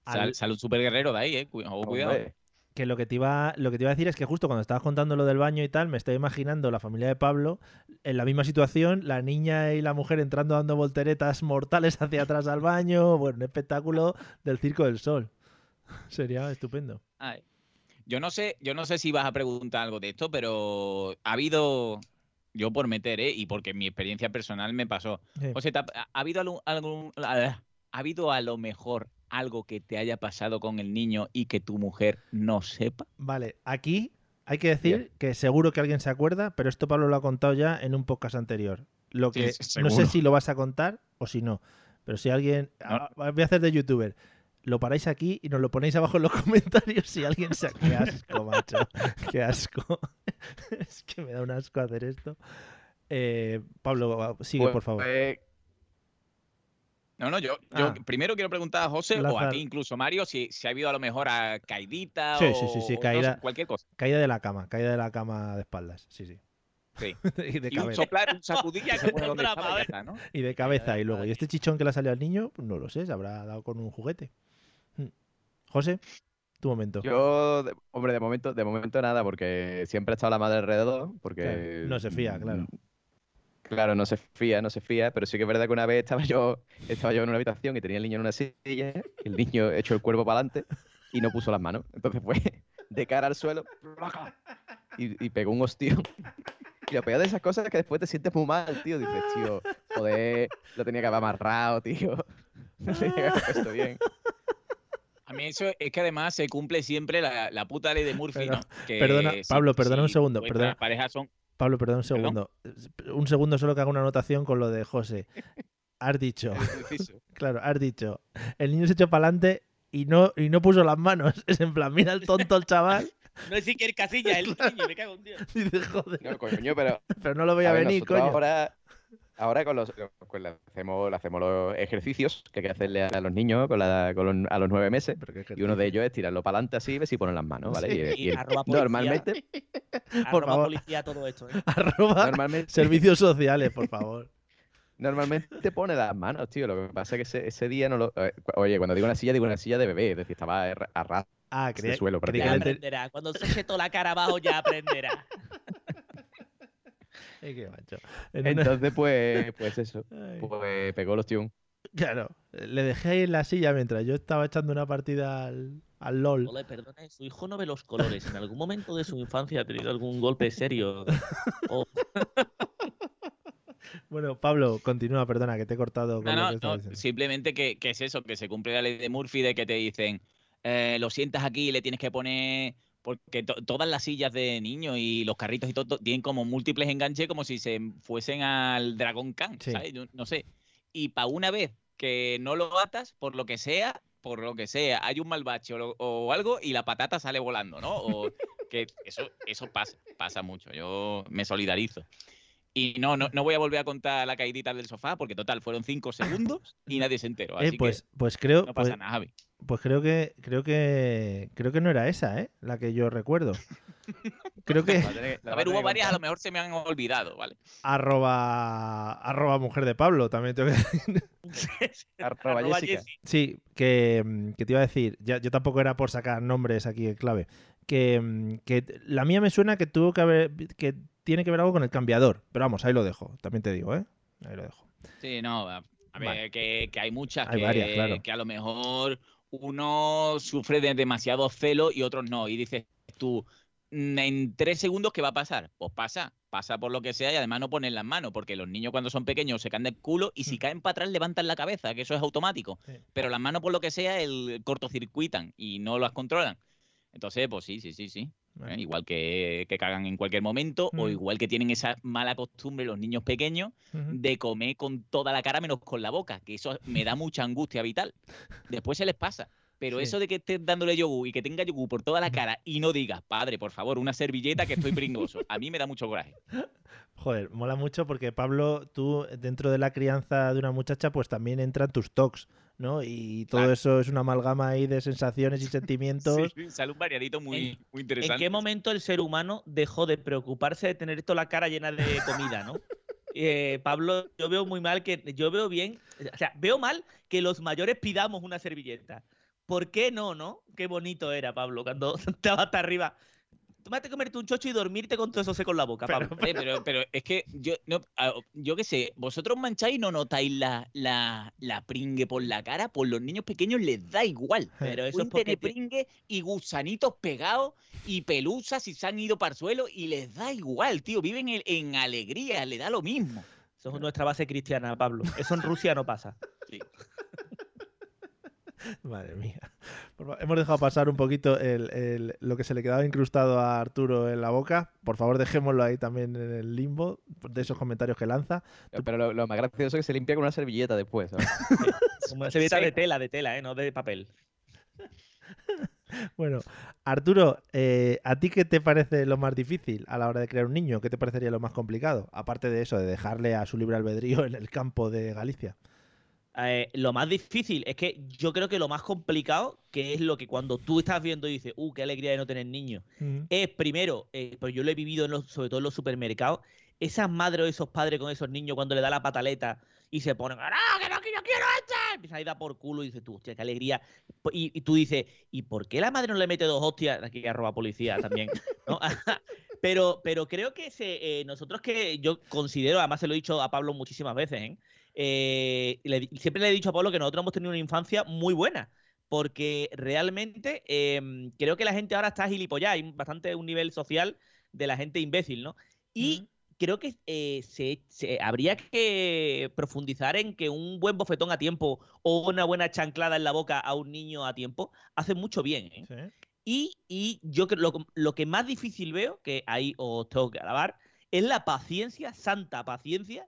Sal, Al- sale un super guerrero de ahí, eh. Cuidado. Hombre, Que lo que te iba, lo que te iba a decir es que justo cuando estabas contando lo del baño y tal, me estoy imaginando la familia de Pablo en la misma situación, la niña y la mujer entrando dando volteretas mortales hacia atrás al baño, bueno, un espectáculo del Circo del Sol. Sería estupendo. Ay. Yo no sé, yo no sé si vas a preguntar algo de esto, pero ha habido, yo por meter, ¿eh? y porque mi experiencia personal me pasó. Sí. O sea, ¿te ha, ha habido algún, algún- ha habido a lo mejor algo que te haya pasado con el niño y que tu mujer no sepa? Vale, aquí hay que decir que seguro que alguien se acuerda, pero esto Pablo lo ha contado ya en un podcast anterior. Lo que sí, no sé si lo vas a contar o si no, pero si alguien ah, voy a hacer de youtuber. Lo paráis aquí y nos lo ponéis abajo en los comentarios si alguien se qué asco, macho. Qué asco. es que me da un asco hacer esto. Eh, Pablo, sigue, Pues, por favor. pues, No, no, yo, yo Ah. primero quiero preguntar a José o a ti incluso, Mario, si, si ha habido a lo mejor a caidita Sí, o, sí, sí, sí, o no caída. sé, cualquier cosa. Caída de la cama, caída de la cama de espaldas. Sí, sí. Sí. y de Y un cabeza. soplar, un sacudilla y se pone donde Otra estaba y ya vez. está, ¿no? Y de cabeza. Y luego, ¿y este chichón que le ha salido al niño? Pues no lo sé, se habrá dado con un juguete. Hmm. José, tu momento. Yo, de- hombre, de momento, de momento nada, porque siempre ha estado la madre alrededor, porque... Claro, no se fía, claro. Claro, no se fía, no se fía, pero sí que es verdad que una vez estaba yo, estaba yo en una habitación y tenía el niño en una silla, el niño echó el cuerpo para adelante y no puso las manos. Entonces fue de cara al suelo y, y pegó un hostión. Y lo peor de esas cosas es que después te sientes muy mal, tío. Dices, tío, joder, lo tenía que haber amarrado, tío. No tenía que haber puesto bien. A mí eso es que además se cumple siempre la, la puta ley de Murphy, Pero- ¿no? Que perdona, si- Pablo, perdona un si segundo, vuestras perdona. parejas son... Pablo, perdón un ¿Perdón? segundo. Un segundo solo que hago una anotación con lo de José. Has dicho, claro, has dicho, el niño se echó para adelante y no, y no puso las manos. Es en plan, mira el tonto el chaval. No es Iker Casilla, el niño, me cago en Dios. Dice, joder. No, coño, pero Pero no lo voy a, ver, venir, coño. Ahora, ahora con los, con la- hacemos, hacemos los ejercicios que hay que hacerle a los niños con la- con los- a los nueve meses. Y uno de ellos es tirarlo para adelante así, ver si ponen las manos, ¿vale? Sí. Y- y Y arroba policía. normalmente, Por Arroba favor. policía todo esto, ¿eh? Arroba Normalmente- servicios sociales, por favor. normalmente pone las manos, tío. Lo que pasa es que ese, ese día no lo. eh, Oye, cuando digo una silla, digo una silla de bebé, es decir, estaba a ra- a ras Ah, suelo creía Ya que te- aprenderá. Cuando se toda la cara abajo ya aprenderá. Qué macho. En una- Entonces, pues, pues eso. Ay. Pues pegó los tíos. Claro, le dejé ahí en la silla mientras yo estaba echando una partida al, al LOL. Ole, perdone, su hijo no ve los colores. ¿En algún momento de su infancia ha tenido algún golpe serio? O- Bueno, Pablo, continúa, perdona, que te he cortado con No, lo no, que no, simplemente que, que es eso, que se cumple la ley de Murphy de que te dicen, eh, lo sientas aquí y le tienes que poner, porque to- todas las sillas de niños y los carritos y todo to- tienen como múltiples enganches como si se fuesen al Dragon Khan, Sí. ¿sabes? Yo no sé. Y para una vez que no lo atas, por lo que sea, por lo que sea, hay un mal bache o, lo- o algo y la patata sale volando, ¿no? O que eso, eso pasa, pasa mucho. Yo me solidarizo. Y no, no, no voy a volver a contar la caidita del sofá, porque total, fueron cinco segundos y nadie se enteró. Eh, pues, que pues creo. no pasa pues, nada, Javi. pues creo que. Creo que. Creo que no era esa, ¿eh? La que yo recuerdo. Creo que. A ver, hubo varias, a lo mejor se me han olvidado, ¿vale? Arroba. Arroba mujer de Pablo, también tengo que decir. Arroba Arroba Jessica. Sí, que, mm, que te iba a decir, ya, yo tampoco era por sacar nombres aquí en clave, que, mm, que la mía me suena que tuvo que haber, que tiene que ver algo con el cambiador, pero vamos, ahí lo dejo, también te digo, ¿eh? Ahí lo dejo. Sí, no, a, ver, Vale. que, que hay muchas Hay que, varias, claro. que a lo mejor uno sufre de demasiado celo y otros no. Y dices tú, "Mm, en tres segundos, ¿qué va a pasar? Pues pasa, pasa por lo que sea y además no ponen las manos, porque los niños cuando son pequeños se caen del culo y si caen para atrás levantan la cabeza, que eso es automático. Mm. Sí. Pero las manos por lo que sea el cortocircuitan y no las controlan. Entonces, pues sí, sí, sí, sí. ¿Eh? Igual que, que cagan en cualquier momento, o Mm. igual que tienen esa mala costumbre los niños pequeños de comer con toda la cara menos con la boca, que eso me da mucha angustia vital. Después se les pasa. Pero Sí. eso de que estés dándole yogur y que tenga yogur por toda la cara y no digas, padre, por favor, una servilleta que estoy pringoso, a mí me da mucho coraje. Joder, mola mucho porque Pablo, tú dentro de la crianza de una muchacha, pues también entran tus tocs, ¿no? Y todo Claro. eso es una amalgama ahí de sensaciones y sentimientos. Sí, sale un variadito muy, ¿En- muy ¿En interesante. qué momento el ser humano dejó de preocuparse de tener esto la cara llena de comida, no? Eh, Pablo, yo veo muy mal que. Yo veo bien. O sea, veo mal que los mayores pidamos una servilleta. ¿Por qué no, no? Qué bonito era, Pablo, cuando estaba hasta arriba. Tómate comerte un chocho y dormirte con todo eso seco en la boca, Pablo. Pero, pero es que yo, no, yo qué sé, vosotros mancháis y no notáis la, la, la pringue por la cara, por los niños pequeños les da igual. Pero eso es Pueden porque pringue y gusanitos pegados y pelusas y se han ido para el suelo y les da igual, tío. Viven en, en alegría, le da lo mismo. Eso es nuestra base cristiana, Pablo. Eso en Rusia no pasa. Sí. Madre mía. Hemos dejado pasar un poquito el- el- lo que se le quedaba incrustado a Arturo en la boca. Por favor, dejémoslo ahí también en el limbo de esos comentarios que lanza. Pero lo, lo más gracioso es que se limpia con una servilleta después. una servilleta de tela, de tela, ¿eh? No de papel. Bueno, Arturo, eh, ¿a ti qué te parece lo más difícil a la hora de crear un niño? ¿Qué te parecería lo más complicado? Aparte de eso, de dejarle a su libre albedrío en el campo de Galicia. Eh, lo más difícil es que yo creo que lo más complicado, que es lo que cuando tú estás viendo y dices, uh, qué alegría de no tener niños, es primero, eh, pues yo lo he vivido en los- sobre todo en los supermercados, esas madres o esos padres con esos niños cuando le da la pataleta y se ponen, ¡ah, que no, que yo quiero esta! Empiezan a ir a por culo y dices tú, hostia, qué alegría. Y, y tú dices, ¿y por qué la madre no le mete dos hostias? Aquí arroba policía también, ¿no? pero, pero creo que se, eh, nosotros que yo considero, además se lo he dicho a Pablo muchísimas veces, ¿eh? Eh, le siempre le he dicho a Pablo que nosotros hemos tenido una infancia muy buena. Porque realmente em, creo que la gente ahora está gilipollada. Hay bastante un nivel social de la gente imbécil, ¿no? Y creo que eh, se, se- habría que profundizar en que un buen bofetón a tiempo o una buena chanclada en la boca a un niño a tiempo hace mucho bien. ¿eh? Y, y yo creo lo, lo que más difícil veo, que ahí os tengo que alabar, es la paciencia, santa paciencia,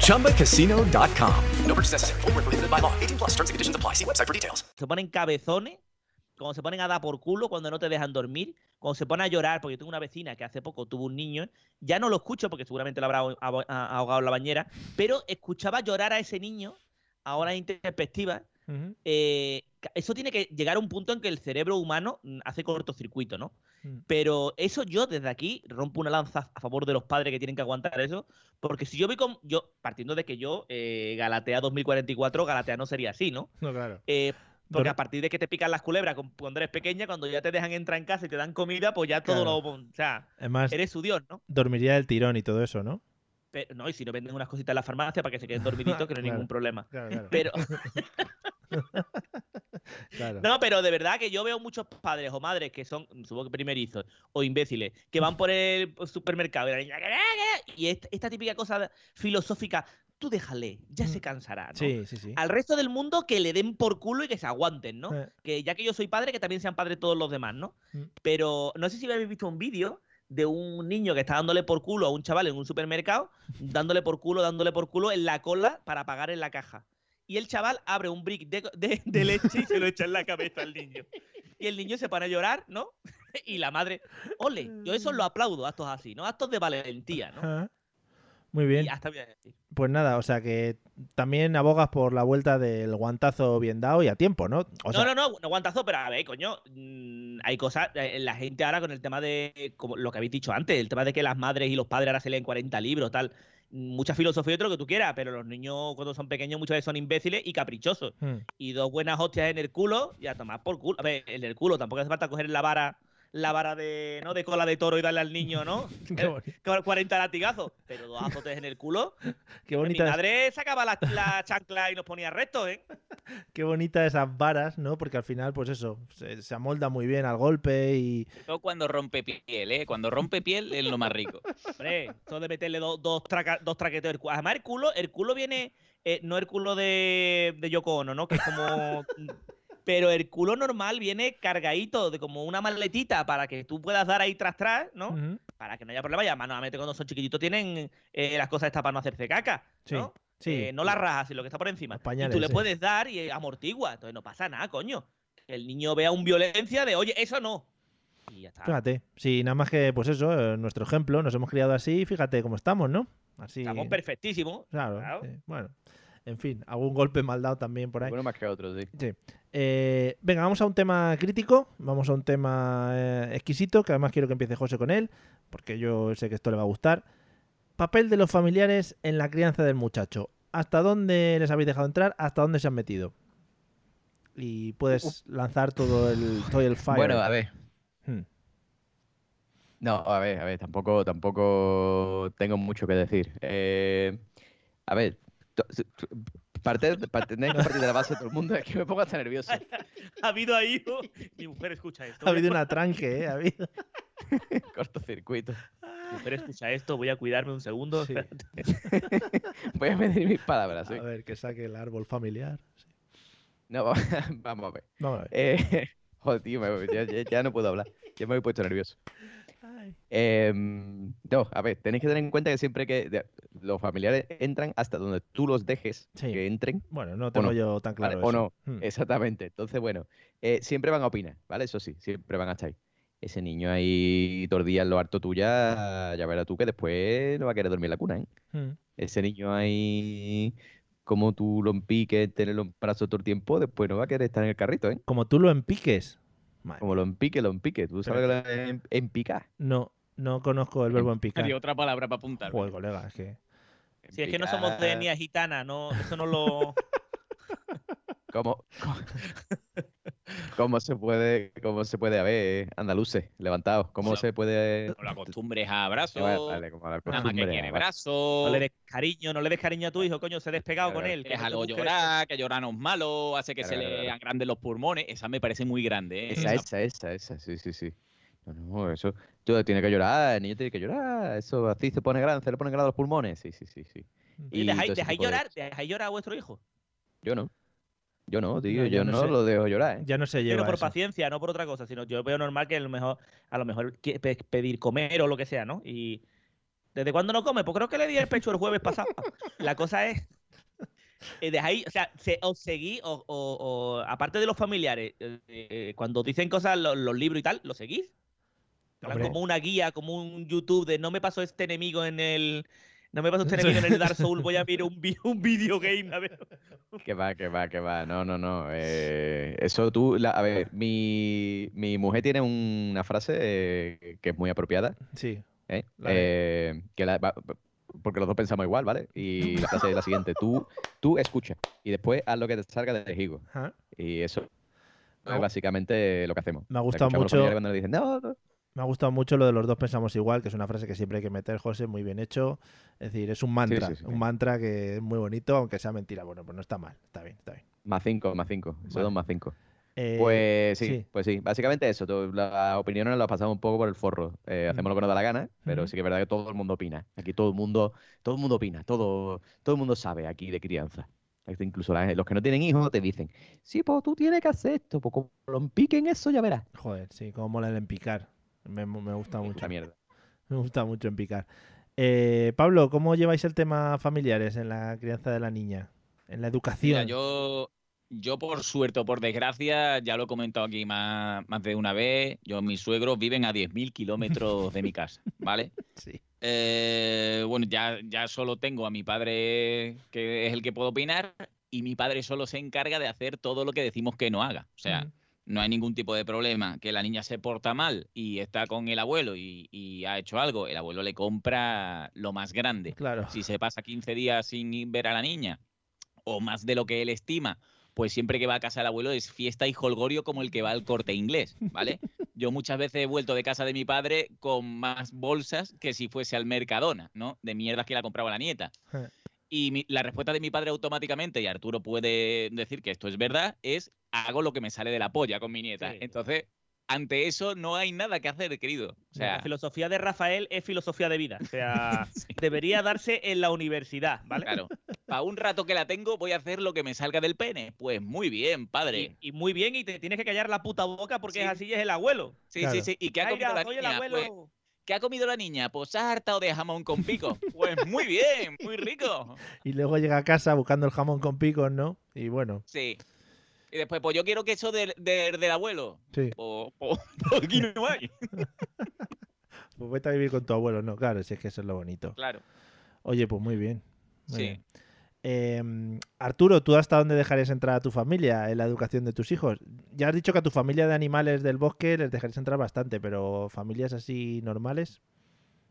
ChumbaCasino.com. No purchase necessary. Void where prohibited by law. 18 plus. Terms and conditions apply. See website for details. se ponen cabezones, cuando se ponen a dar por culo, cuando no te dejan dormir, cuando se ponen a llorar, porque yo tengo una vecina que hace poco tuvo un niño, ya no lo escucho porque seguramente lo habrá ahog- ah- ahogado en la bañera, pero escuchaba llorar a ese niño, ahora en perspectiva, eh, Eso tiene que llegar a un punto en que el cerebro humano mm, hace cortocircuito, ¿no? Mm. Pero eso yo desde aquí rompo una lanza a favor de los padres que tienen que aguantar eso, porque si yo vi con yo partiendo de que yo eh, Galatea 2044, Galatea no sería así, ¿no? No, claro. Eh, porque a partir de que te pican las culebras cuando eres pequeña, cuando ya te dejan entrar en casa y te dan comida, pues ya todo Claro. lo, o sea, Además, eres su dios, ¿no? dormiría del tirón y todo eso, ¿no? Pero, no, y si no venden unas cositas en la farmacia para que se queden dormiditos, que no hay Claro. ningún problema. Claro, claro. Pero, Claro. no, pero de verdad que yo veo muchos padres o madres que son, supongo que primerizos o imbéciles, que van por el supermercado y la niña, y esta, esta típica cosa filosófica, tú déjale, ya se cansará, ¿no? Mm. Sí, sí, sí. Al resto del mundo que le den por culo y que se aguanten, ¿no? Eh. Que ya que yo soy padre, que también sean padres todos los demás, ¿no? Mm. Pero no sé si habéis visto un vídeo de un niño que está dándole por culo a un chaval en un supermercado, dándole por culo, dándole por culo en la cola para pagar en la caja. Y el chaval abre un brick de, de- de leche y se lo echa en la cabeza al niño. Y el niño se pone a llorar, ¿no? Y la madre, ole, yo eso lo aplaudo, actos así, ¿no? Actos de valentía, ¿no? Ajá. Muy bien. Hasta. Pues nada, o sea que también abogas por la vuelta del guantazo bien dado y a tiempo, ¿no? O sea, no, no, no, no aguantazo, pero a ver, coño, mm, hay cosas, eh, la gente ahora con el tema de, como lo que habéis dicho antes, el tema de que las madres y los padres ahora se leen 40 libros, tal, mucha filosofía y todo lo que tú quieras, pero los niños cuando son pequeños muchas veces son imbéciles y caprichosos. Hmm. Y dos buenas hostias en el culo y a tomar por culo. A ver, en el culo, tampoco hace falta coger la vara, la vara de, ¿no? de cola de toro y darle al niño, ¿no? Qué bonito. Con 40 latigazos, pero dos azotes en el culo. Qué Mi bonita, madre sacaba la, la chancla y nos ponía recto, ¿eh? qué bonita esas varas, ¿no? Porque al final, pues eso, se, se amolda muy bien al golpe y. Todo cuando rompe piel, ¿eh? Cuando rompe piel es lo más rico. Hombre, esto de meterle do- dos, traca- dos traqueteos. Además, el culo, el culo viene, eh, no el culo de, de Yoko Ono, ¿no? Que es como. Pero el culo normal viene cargadito de como una maletita para que tú puedas dar ahí tras tras, ¿no? Para que no haya problema. Y además, normalmente cuando son chiquititos tienen eh, las cosas estas para no hacerse caca, Sí, ¿no? sí. Eh, no las rajas, sino lo que está por encima. Pañales, y tú le sí. puedes dar y amortigua. Entonces no pasa nada, coño. Que el niño vea un violencia de, oye, eso no. Y ya está. Fíjate, sí, nada más que, pues eso, eh, nuestro ejemplo, nos hemos criado así, fíjate cómo estamos, ¿no? Así. Estamos perfectísimos. Claro, claro. sí, bueno. En fin, algún golpe mal dado también por ahí. Uno más que otro, sí. Sí. Eh, venga, vamos a un tema crítico, vamos a un tema eh, exquisito, que además quiero que empiece José con él, porque yo sé que esto le va a gustar. Papel de los familiares en la crianza del muchacho. ¿Hasta dónde les habéis dejado entrar? ¿Hasta dónde se han metido? Y puedes lanzar todo el, todo el fire. Bueno, a ver. Hmm. No, a ver, a ver, tampoco, tampoco tengo mucho que decir. Eh, a ver, parte, parte, tenéis que partir de la base de todo el mundo, es que me pongo hasta nervioso. Ha habido ahí. oh, Mi mujer escucha esto. Ha habido un atranque, ¿eh? Ha habido... Cortocircuito. Mi mujer escucha esto. Voy a cuidarme un segundo. Sí. Voy a medir mis palabras, ¿sí? A ver, que saque el árbol familiar. Sí. No, va- vamos a ver. Vamos a ver. Eh, joder, tío, me- ya- ya no puedo hablar. Ya me he puesto nervioso. No, a ver, tenéis que tener en cuenta que siempre que de- los familiares entran hasta donde tú los dejes Sí. que entren. Bueno, no o tengo no, yo tan ¿vale? claro O eso. no, Hmm. exactamente. Entonces, bueno, eh, siempre van a opinar, ¿vale? Eso sí, siempre van a estar ahí. Ese niño ahí tordía en lo harto tuya, ya verás tú que después no va a querer dormir en la cuna, ¿eh? Hmm. Ese niño ahí, como tú lo empiques, tenerlo en brazos todo el tiempo, después no va a querer estar en el carrito, ¿eh? Como tú lo empiques. Madre Como lo empique, lo empique. ¿Tú sabes Pero que lo es em- empicar? No, no conozco el verbo empicar. Hay otra palabra para apuntar. Joder, colega, es que. Si es que no somos de etnia gitana, no, eso no lo. ¿Cómo, cómo, cómo se puede, cómo se puede, a ver, andaluces, levantados, cómo se puede... No la acostumbres a abrazo. Vale, como la Nada más que costumbre, quiere vale. brazo. No le des cariño, no le des cariño a tu hijo, coño, se ha despegado con él. Déjalo llorar, que llorar no es malo, hace que Claro, se claro, le agranden los pulmones. Esa me parece muy grande. ¿eh? Esa, esa, esa, esa, sí, sí, sí. No, no, eso, tú tienes que llorar, el niño tiene que llorar, eso así se pone grande, se le ponen grandes los pulmones, sí, sí, sí, sí. Y Y dejáis, dejáis de- llorar, dejáis llorar a vuestro hijo. Yo no, yo no, tío, No, yo yo no no, sé. lo dejo llorar, ¿eh? Ya no se Pero lleva por eso. paciencia, no por otra cosa, sino yo veo normal que a lo mejor, a lo mejor pedir comer o lo que sea, ¿no? Y ¿desde cuándo no come? Pues creo que le di el pecho el jueves pasado. La cosa es eh, dejáis, o sea, se- os seguís, o, o- o, aparte de los familiares, eh, eh, cuando dicen cosas los, los libros y tal, ¿lo seguís? Como una guía, como un YouTube de no me pasó este enemigo en el No me vas a sostener en el Dark Souls, voy a ver un, un videogame. A ver. Que va, que va, que va. No, no, no. eh, eso tú. la- a ver, mi, mi mujer tiene una frase eh, que es muy apropiada. Sí. ¿eh? La de- Eh, que la- va- porque los dos pensamos igual, ¿vale? Y la frase es la siguiente: tú, tú escucha y después haz lo que te salga del higo. Y eso es básicamente lo que hacemos. me ha gustado mucho- familiares Cuando le dicen, no, no, Me ha gustado mucho lo de los dos pensamos igual, que es una frase que siempre hay que meter, José, muy bien hecho. Es decir, es un mantra, sí, sí. un mantra que es muy bonito, aunque sea mentira. Bueno, pues no está mal, está bien, está bien. Más 5, más 5. Eso Vale. más 5. Eh, Pues sí, pues sí. Básicamente eso. Las opiniones las pasamos un poco por el forro. Eh, hacemos lo que nos da la gana, pero sí que es verdad que todo el mundo opina. Aquí todo el mundo, todo el mundo opina. Todo, todo el mundo sabe aquí de crianza. Incluso la- los que no tienen hijos te dicen, sí, pues tú tienes que hacer esto, pues como lo empiquen eso ya verás. Joder, sí, como mola el empicar. Me, me gusta mucho. Mierda. Me gusta mucho empicar. Eh, Pablo, ¿cómo lleváis el tema familiares en la crianza de la niña? En la educación. Mira, yo, yo por suerte o por desgracia, ya lo he comentado aquí más, más de una vez, yo mis suegros viven a 10.000 kilómetros de mi casa, ¿vale? Sí. Eh, bueno, ya, ya solo tengo a mi padre, que es el que puedo opinar, y mi padre solo se encarga de hacer todo lo que decimos que no haga. O sea. No hay ningún tipo de problema. Que la niña se porta mal y está con el abuelo y, y ha hecho algo, el abuelo le compra lo más grande. Claro. Si se pasa 15 días sin ver a la niña, o más de lo que él estima, pues siempre que va a casa del abuelo es fiesta y holgorio como el que va al corte inglés, ¿vale? Yo muchas veces he vuelto de casa de mi padre con más bolsas que si fuese al Mercadona, ¿no? De mierdas que la compraba la nieta. Y mi- la respuesta de mi padre automáticamente, y Arturo puede decir que esto es verdad, es hago lo que me sale de la polla con mi nieta. Sí. Entonces, ante eso no hay nada que hacer, querido. O sea, la filosofía de Rafael es filosofía de vida. O sea, debería darse en la universidad, ¿vale? claro, para un rato que la tengo voy a hacer lo que me salga del pene. Pues muy bien, padre. Y, y muy bien, y te tienes que callar la puta boca porque Sí. es así, es el abuelo. Sí, Claro. sí, sí. ¿Y qué ha comido la soy el niña? abuelo. Pues, ¿Qué ha comido la niña? Pues harta o de jamón con pico. Pues muy bien, muy rico. Y luego llega a casa buscando el jamón con picos, ¿no? Y bueno, Sí. Y después, pues yo quiero queso del, del, del abuelo. sí. Pues, pues- pues aquí no hay. Pues vete a vivir con tu abuelo, ¿no? Claro, si es que eso es lo bonito. Claro. Oye, pues muy bien. muy Sí. bien. Em, Arturo, ¿tú hasta dónde dejarías entrar a tu familia en la educación de tus hijos? Ya has dicho que a tu familia de animales del bosque les dejarías entrar bastante, pero familias así normales.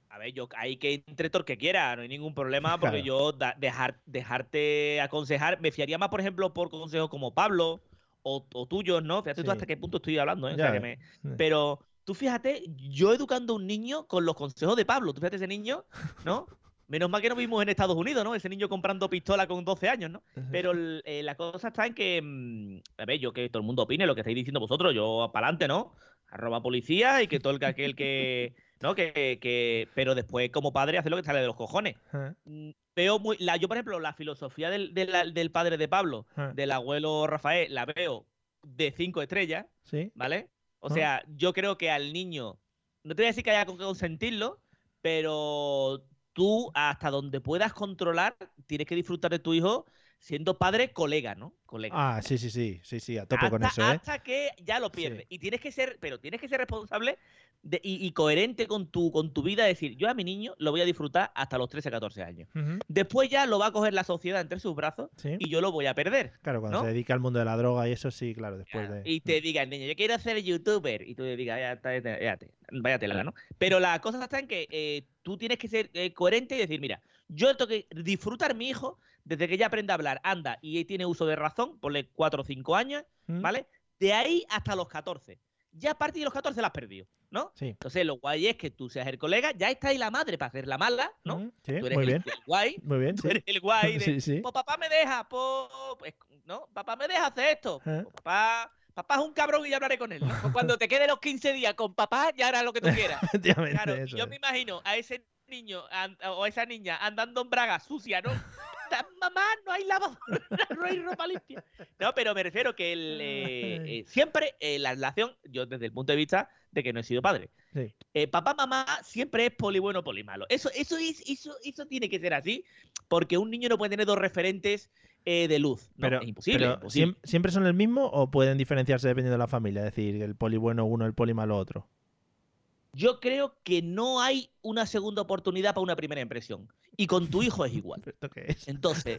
A ver, yo hay que entre todo el que quiera, no hay ningún problema, porque Claro. yo da- dejar, dejarte aconsejar, me fiaría más, por ejemplo, por consejos como Pablo o, o tuyos, ¿no? Fíjate tú hasta qué punto estoy hablando, ¿eh? O Ya sea, que ves. me- Sí. Pero tú fíjate, yo educando a un niño con los consejos de Pablo, tú fíjate ese niño, ¿no? Menos mal que no vimos en Estados Unidos, ¿no? Ese niño comprando pistola con 12 años, ¿no? Pero eh, la cosa está en que, mm, a ver, yo que todo el mundo opine lo que estáis diciendo vosotros, yo para adelante, ¿no? Arroba policía y que todo el que aquel que, ¿no? Que, que, pero después como padre hace lo que sale de los cojones. Mm, Veo muy, la, yo por ejemplo, la filosofía del, de la- del padre de Pablo, del abuelo Rafael, la veo de cinco estrellas, Sí. ¿vale? O sea, yo creo que al niño, no te voy a decir que haya que consentirlo, pero tú hasta donde puedas controlar, tienes que disfrutar de tu hijo siendo padre colega, ¿no? Colega. Ah, sí, sí, sí, sí, sí, a tope hasta, con eso, ¿eh? hasta que ya lo pierdes. Y tienes que ser, pero tienes que ser responsable de- y, y coherente con tu, con tu vida, decir, yo a mi niño lo voy a disfrutar hasta los 13, 14 años. Después ya lo va a coger la sociedad entre sus brazos Sí. y yo lo voy a perder. Claro, cuando ¿no? se dedica al mundo de la droga y eso sí, claro, después de... Y te diga el niño, yo quiero ser youtuber. Y tú le digas, ya está, ya está, ya está, vaya tela, ¿no? Pero la cosa está en que eh, tú tienes que ser eh, coherente y decir, mira, yo tengo que disfrutar mi hijo desde que ya aprende a hablar, anda y tiene uso de razón, ponle 4 o 5 años, ¿Mm? ¿vale? De ahí hasta los 14. Ya a partir de los 14 la has perdido, ¿no? Sí. Entonces lo guay es que tú seas el colega, ya está ahí la madre para hacer la mala, ¿no? Ujú, Sí, Tú eres muy el, bien. el guay, Muy bien, tú sí. eres el guay de, Sí, sí. pues papá me deja, pues, pues, no, papá me deja hacer esto. ¿Eh? Pues, papá, papá es un cabrón y ya hablaré con él, ¿no? Pues cuando te quede los 15 días con papá, ya harás lo que tú quieras. Claro, eso yo me imagino a ese niño o a esa niña andando en braga sucia, ¿no? Mamá, no hay lavadora, no hay ropa limpia. No, pero me refiero que el, eh, eh, siempre eh, la relación, yo desde el punto de vista de que no he sido padre, Sí. papá, mamá siempre es poli bueno, poli malo. Eso, eso, es, eso, eso tiene que ser así, porque un niño no puede tener dos referentes eh, de luz. ¿no? Pero, es imposible. pero imposible. ¿siem- ¿siempre son el mismo o pueden diferenciarse dependiendo de la familia? Es decir, el poli bueno uno, el poli malo otro. Yo creo que no hay una segunda oportunidad para una primera impresión. Y con tu hijo es igual. ¿Esto qué es? Entonces,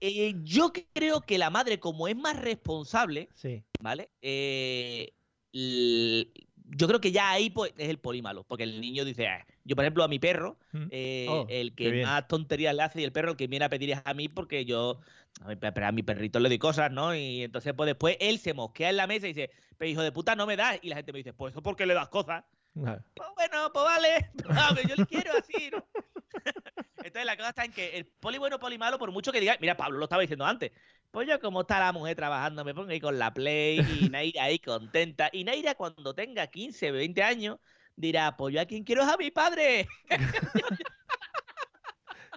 eh, yo creo que la madre, como es más responsable, Sí. ¿vale? Eh, yo creo que ya ahí pues, es el polímalo, porque el niño dice, "Ah". Yo por ejemplo a mi perro, Mm. eh, Oh, el que más tonterías le hace y el perro el que viene a pedir es a mí porque yo a mi, a mi perrito le doy cosas, ¿no? Y entonces pues después él se mosquea en la mesa y dice, pero hijo de puta no me das. Y la gente me dice, pues eso porque le das cosas. Pues bueno, pues vale, yo le quiero así, ¿no? Entonces la cosa está en que el poli bueno, poli malo, por mucho que diga, mira, Pablo lo estaba diciendo antes, pues yo como está la mujer trabajando, me pongo ahí con la Play y Naira ahí contenta. Y Naira cuando tenga 15, 20 años, dirá, pues yo a quien quiero es a mi padre.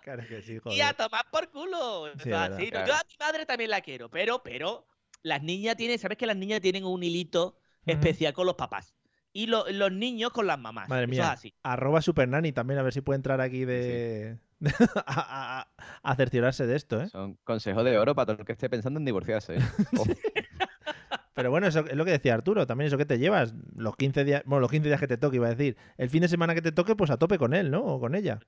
Claro que sí, Y a joder. tomar por culo. Sí, Eso es así, verdad, claro. Yo a mi madre también la quiero, pero, pero, las niñas tienen, ¿sabes que las niñas tienen un hilito especial con los papás? Y lo- los niños con las mamás. Madre Eso es mía. así. Arroba Supernani también, a ver si puede entrar aquí de. a, a- a cerciorarse de esto, ¿eh? Son consejos de oro para todo el que esté pensando en divorciarse. ¿eh? Pero bueno, eso es lo que decía Arturo, también eso que te llevas, los 15 días, bueno, los 15 días que te toque, iba a decir, el fin de semana que te toque, pues a tope con él, ¿no? O con ella.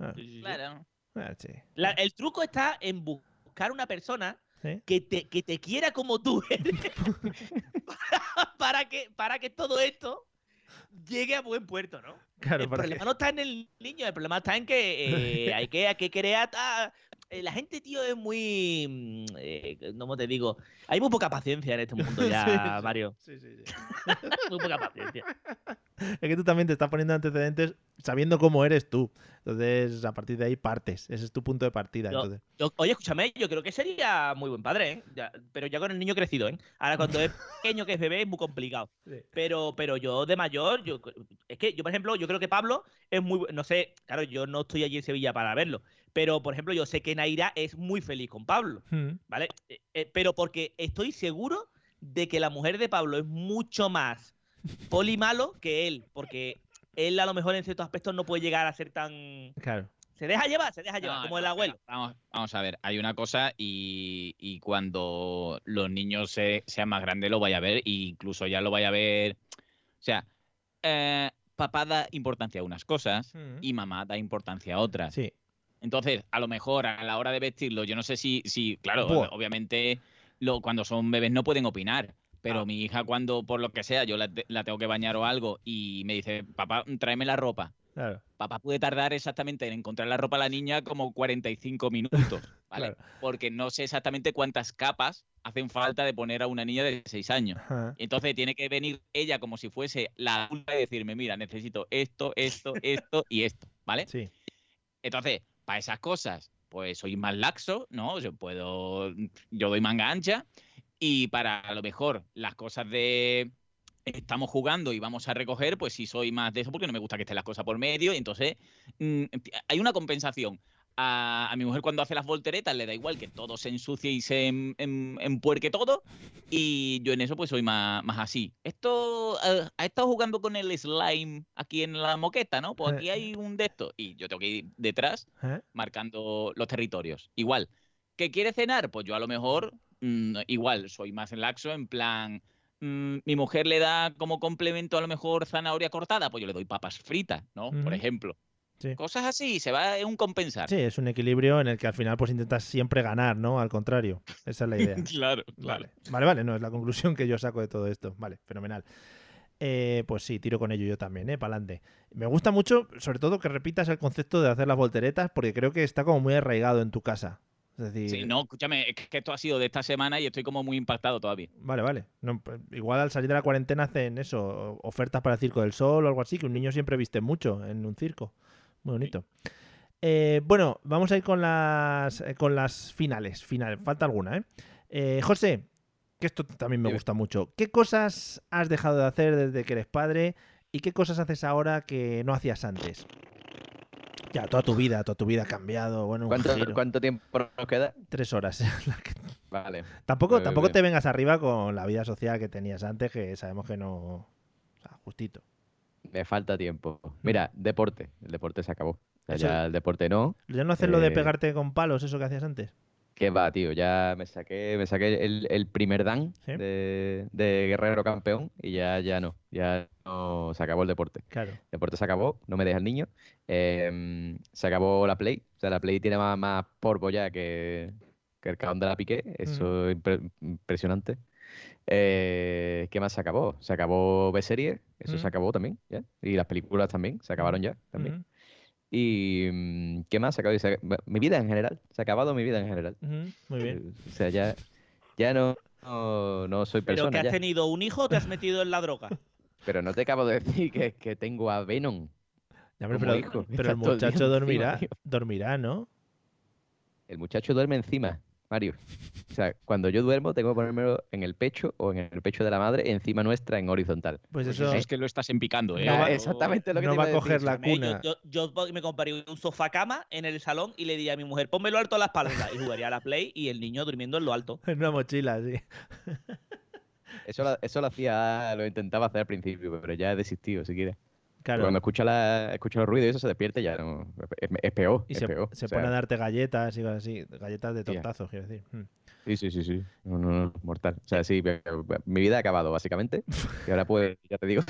Ah, Claro. ah, sí. La- el truco está en buscar una persona Sí. que te, que te quiera como tú eres para, para que, para que todo esto llegue a buen puerto, ¿no? Claro, el problema no está en el niño, el problema está en que eh, hay que, hay que crear... eh, La gente, tío, es muy... mm, eh, ¿Cómo te digo? Hay muy poca paciencia en este mundo ya, Sí. Mario. Sí, sí, sí. muy poca paciencia. Es que tú también te estás poniendo antecedentes sabiendo cómo eres tú. Entonces, a partir de ahí partes. Ese es tu punto de partida. Yo- entonces. yo- oye, escúchame, yo creo que sería muy buen padre, ¿eh? Ya- pero ya con el niño crecido, ¿eh? Ahora cuando es pequeño, que es bebé, es muy complicado. Sí. Pero, pero yo de mayor, yo es que yo, por ejemplo, yo creo que Pablo es muy, no sé, claro, yo no estoy allí en Sevilla para verlo, pero por ejemplo, yo sé que Naira es muy feliz con Pablo, Mm. ¿vale? Eh, eh, pero porque estoy seguro de que la mujer de Pablo es mucho más poli malo que él, porque él a lo mejor en ciertos aspectos no puede llegar a ser tan... Claro. Se deja llevar, se deja llevar, No, como no, el abuelo. Vamos, vamos a ver, hay una cosa y, y cuando los niños se- sean más grandes lo vaya a ver, e incluso ya lo vaya a ver. O sea, eh, papá da importancia a unas cosas Mm. y mamá da importancia a otras. Sí. Entonces, a lo mejor a la hora de vestirlo, yo no sé si, si claro, Buah. obviamente lo, cuando son bebés no pueden opinar. Pero Ah. mi hija, cuando por lo que sea, yo la, te- la tengo que bañar o algo y me dice, papá, tráeme la ropa. Claro. Papá puede tardar exactamente en encontrar la ropa a la niña como 45 minutos, ¿vale? Claro. Porque no sé exactamente cuántas capas hacen falta de poner a una niña de 6 años. Ajá. Entonces tiene que venir ella como si fuese la adulta y decirme, mira, necesito esto, esto, esto y esto, ¿vale? Sí. Entonces, para esas cosas, pues soy más laxo, ¿no? Yo puedo, yo doy manga ancha. Y para a lo mejor las cosas de estamos jugando y vamos a recoger, pues sí soy más de eso porque no me gusta que estén las cosas por medio. Y entonces mm, hay una compensación. A, a mi mujer cuando hace las volteretas le da igual que todo se ensucie y se em- em- empuerque todo. Y yo en eso pues soy más, más así. Esto, eh, ha estado jugando con el slime aquí en la moqueta, ¿no? Pues aquí hay un de estos. Y yo tengo que ir detrás ¿Eh? marcando los territorios. Igual, ¿que quiere cenar? Pues yo a lo mejor, mm, igual, soy más laxo, en plan, mm, mi mujer le da como complemento a lo mejor zanahoria cortada, pues yo le doy papas fritas, ¿no? Por ejemplo. Sí. Cosas así, se va, es un compensar. Sí, es un equilibrio en el que al final pues intentas siempre ganar, ¿no? Al contrario. Esa es la idea. claro, claro. Vale, vale, vale, no, es la conclusión que yo saco de todo esto. Vale, fenomenal. Eh, pues sí, tiro con ello yo también, ¿eh? Para adelante. Me gusta mucho, sobre todo, que repitas el concepto de hacer las volteretas, porque creo que está como muy arraigado en tu casa. Es decir, Sí, no, escúchame, es que esto ha sido de esta semana y estoy como muy impactado todavía. Vale, vale. No, pues, igual al salir de la cuarentena hacen eso, ofertas para el Circo del Sol o algo así, que un niño siempre viste mucho en un circo. Muy bonito. Eh, bueno, vamos a ir con las, eh, con las finales. Final, falta alguna, ¿eh? Eh, José, que esto también me gusta mucho. ¿Qué cosas has dejado de hacer desde que eres padre y qué cosas haces ahora que no hacías antes? Ya, toda tu vida, toda tu vida ha cambiado. Bueno, ¿Cuánto, tiempo nos queda? Tres horas. Vale. Tampoco, tampoco bien. te vengas arriba con la vida social que tenías antes, que sabemos que no. O sea, justito. Me falta tiempo. Mira, deporte. El deporte se acabó. O sea, Eso- ya el deporte no. ¿Ya no haces lo de Eh, pegarte con palos, eso que hacías antes? ¿Qué va, tío? Ya me saqué, me saqué el, el primer dan ¿Sí? de, de guerrero campeón y ya, ya no. Ya no se acabó el deporte. Claro. El deporte se acabó, no me deja el niño. em, se acabó la Play. O sea, la Play tiene más, más polvo ya que, que el caón de la Piqué. Eso es impre- impresionante. Eh, ¿Qué más se acabó? Se acabó B-Serie, eso se acabó también, ¿ya? Y las películas también, se acabaron ya también. Ujú. Y mm, ¿qué más se acabó? Se- mi vida en general, se ha acabado mi vida en general. Muy bien. O sea, ya, ya no, no, no soy ¿Pero persona. que has ya. tenido un hijo o te has metido en la droga? Pero no te acabo de decir que, que tengo a Venom. Ya, hombre, como pero, hijo. pero el muchacho encima, dormirá, dormirá, ¿no? El muchacho duerme encima, Mario. O sea, cuando yo duermo tengo que ponérmelo en el pecho o en el pecho de la madre encima nuestra en horizontal. Pues Pues eso es que lo estás empicando, ¿eh? No va- Yo- exactamente lo que no te va iba a decir. coger la cuna. Yo, yo- yo me compraría un sofá cama en el salón y le diría a mi mujer, pónmelo alto a la espalda. Y jugaría a la Play y el niño durmiendo en lo alto. En una mochila, sí. Eso eso lo hacía, lo intentaba hacer al principio, pero ya he desistido, si quieres. Claro. Cuando escucha, la, escucha los ruidos y eso se despierta ya no. Es, es peor. Y es se, peor. se o sea, pone a darte galletas y cosas así. Galletas de tortazo, quiero decir. Mm. Sí, sí, sí, sí. No, no, no, mortal. O sea, sí, mi vida ha acabado, básicamente. Y ahora pues, ya te digo,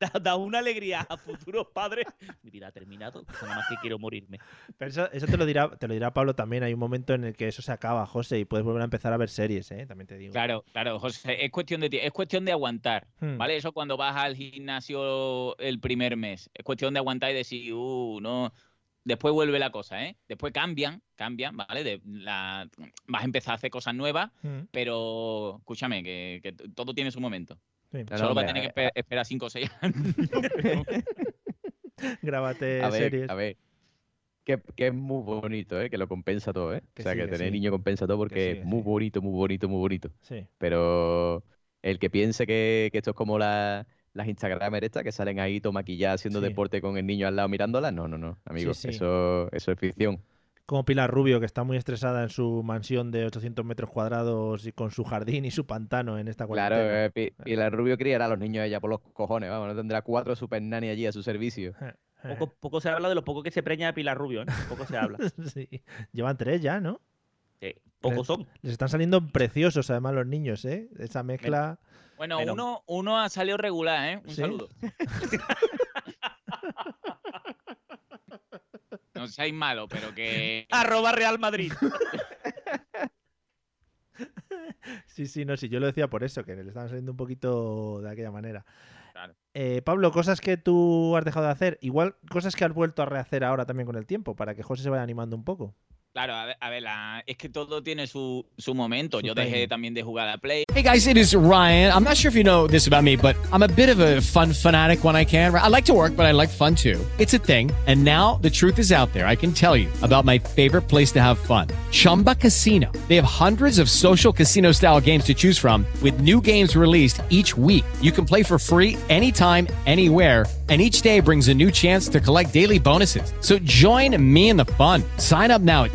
Da, da una alegría a futuros padres. Mi vida ha terminado, pues nada más que quiero morirme. Pero eso, eso te lo dirá, te lo dirá Pablo también. Hay un momento en el que eso se acaba, José, y puedes volver a empezar a ver series, ¿eh? También te digo. Claro, claro, José, es cuestión de es cuestión de aguantar, Hmm. ¿vale? Eso cuando vas al gimnasio el primer mes, es cuestión de aguantar y decir, uh, no, después vuelve la cosa, ¿eh? Después cambian, cambian, ¿vale? De la, vas a empezar a hacer cosas nuevas, Mm. pero escúchame, que, todo tiene su momento. Sí. Solo va a tener que esperar 5 o 6 años. Grábate a ver, series. a ver. Que, que es muy bonito, ¿eh? Que lo compensa todo, ¿eh? Que o sea, sí, que, que tener sí. niño compensa todo porque sí, es muy bonito, muy bonito, muy bonito. Sí. Pero el que piense que, que esto es como la- las Instagramers estas que salen ahí todo maquilladas haciendo Sí. deporte con el niño al lado mirándola, no, no, no, amigo, sí. Eso, eso es ficción. Como Pilar Rubio, que está muy estresada en su mansión de 800 metros cuadrados y con su jardín y su pantano en esta Claro, cuarentena. eh, Pi- Pilar Rubio criará a los niños ella por los cojones, vamos, no tendrá cuatro super nanny allí a su servicio. Eh, Poco, poco se habla de lo poco que se preña de Pilar Rubio, ¿eh? Poco se habla. sí. Llevan tres ya, ¿no? Sí, pocos son. Les están saliendo preciosos además los niños, ¿eh? Esa mezcla. Bueno, Pero- uno, uno ha salido regular, ¿eh? Un ¿Sí? saludo. No seáis malos, pero que Arroba Real Madrid. Sí, sí, no, sí, yo lo decía por eso, que le estaban saliendo un poquito de aquella manera. Claro. Eh, Pablo, cosas que tú has dejado de hacer, igual cosas que has vuelto a rehacer ahora también con el tiempo, para que José se vaya animando un poco. Claro, a ver, a ver, la- es que todo tiene su, su momento. Yo dejé también de jugar a Play. Hey guys, it is Ryan. I'm not sure if you know this about me, but I'm a bit of a fun fanatic when I can. I like to work, but I like fun too. It's a thing. And now the truth is out there. I can tell you about my favorite place to have fun Chumba Casino. They have hundreds of social casino style games to choose from, with new games released each week. You can play for free anytime, anywhere. And each day brings a new chance to collect daily bonuses. So join me in the fun. Sign up now at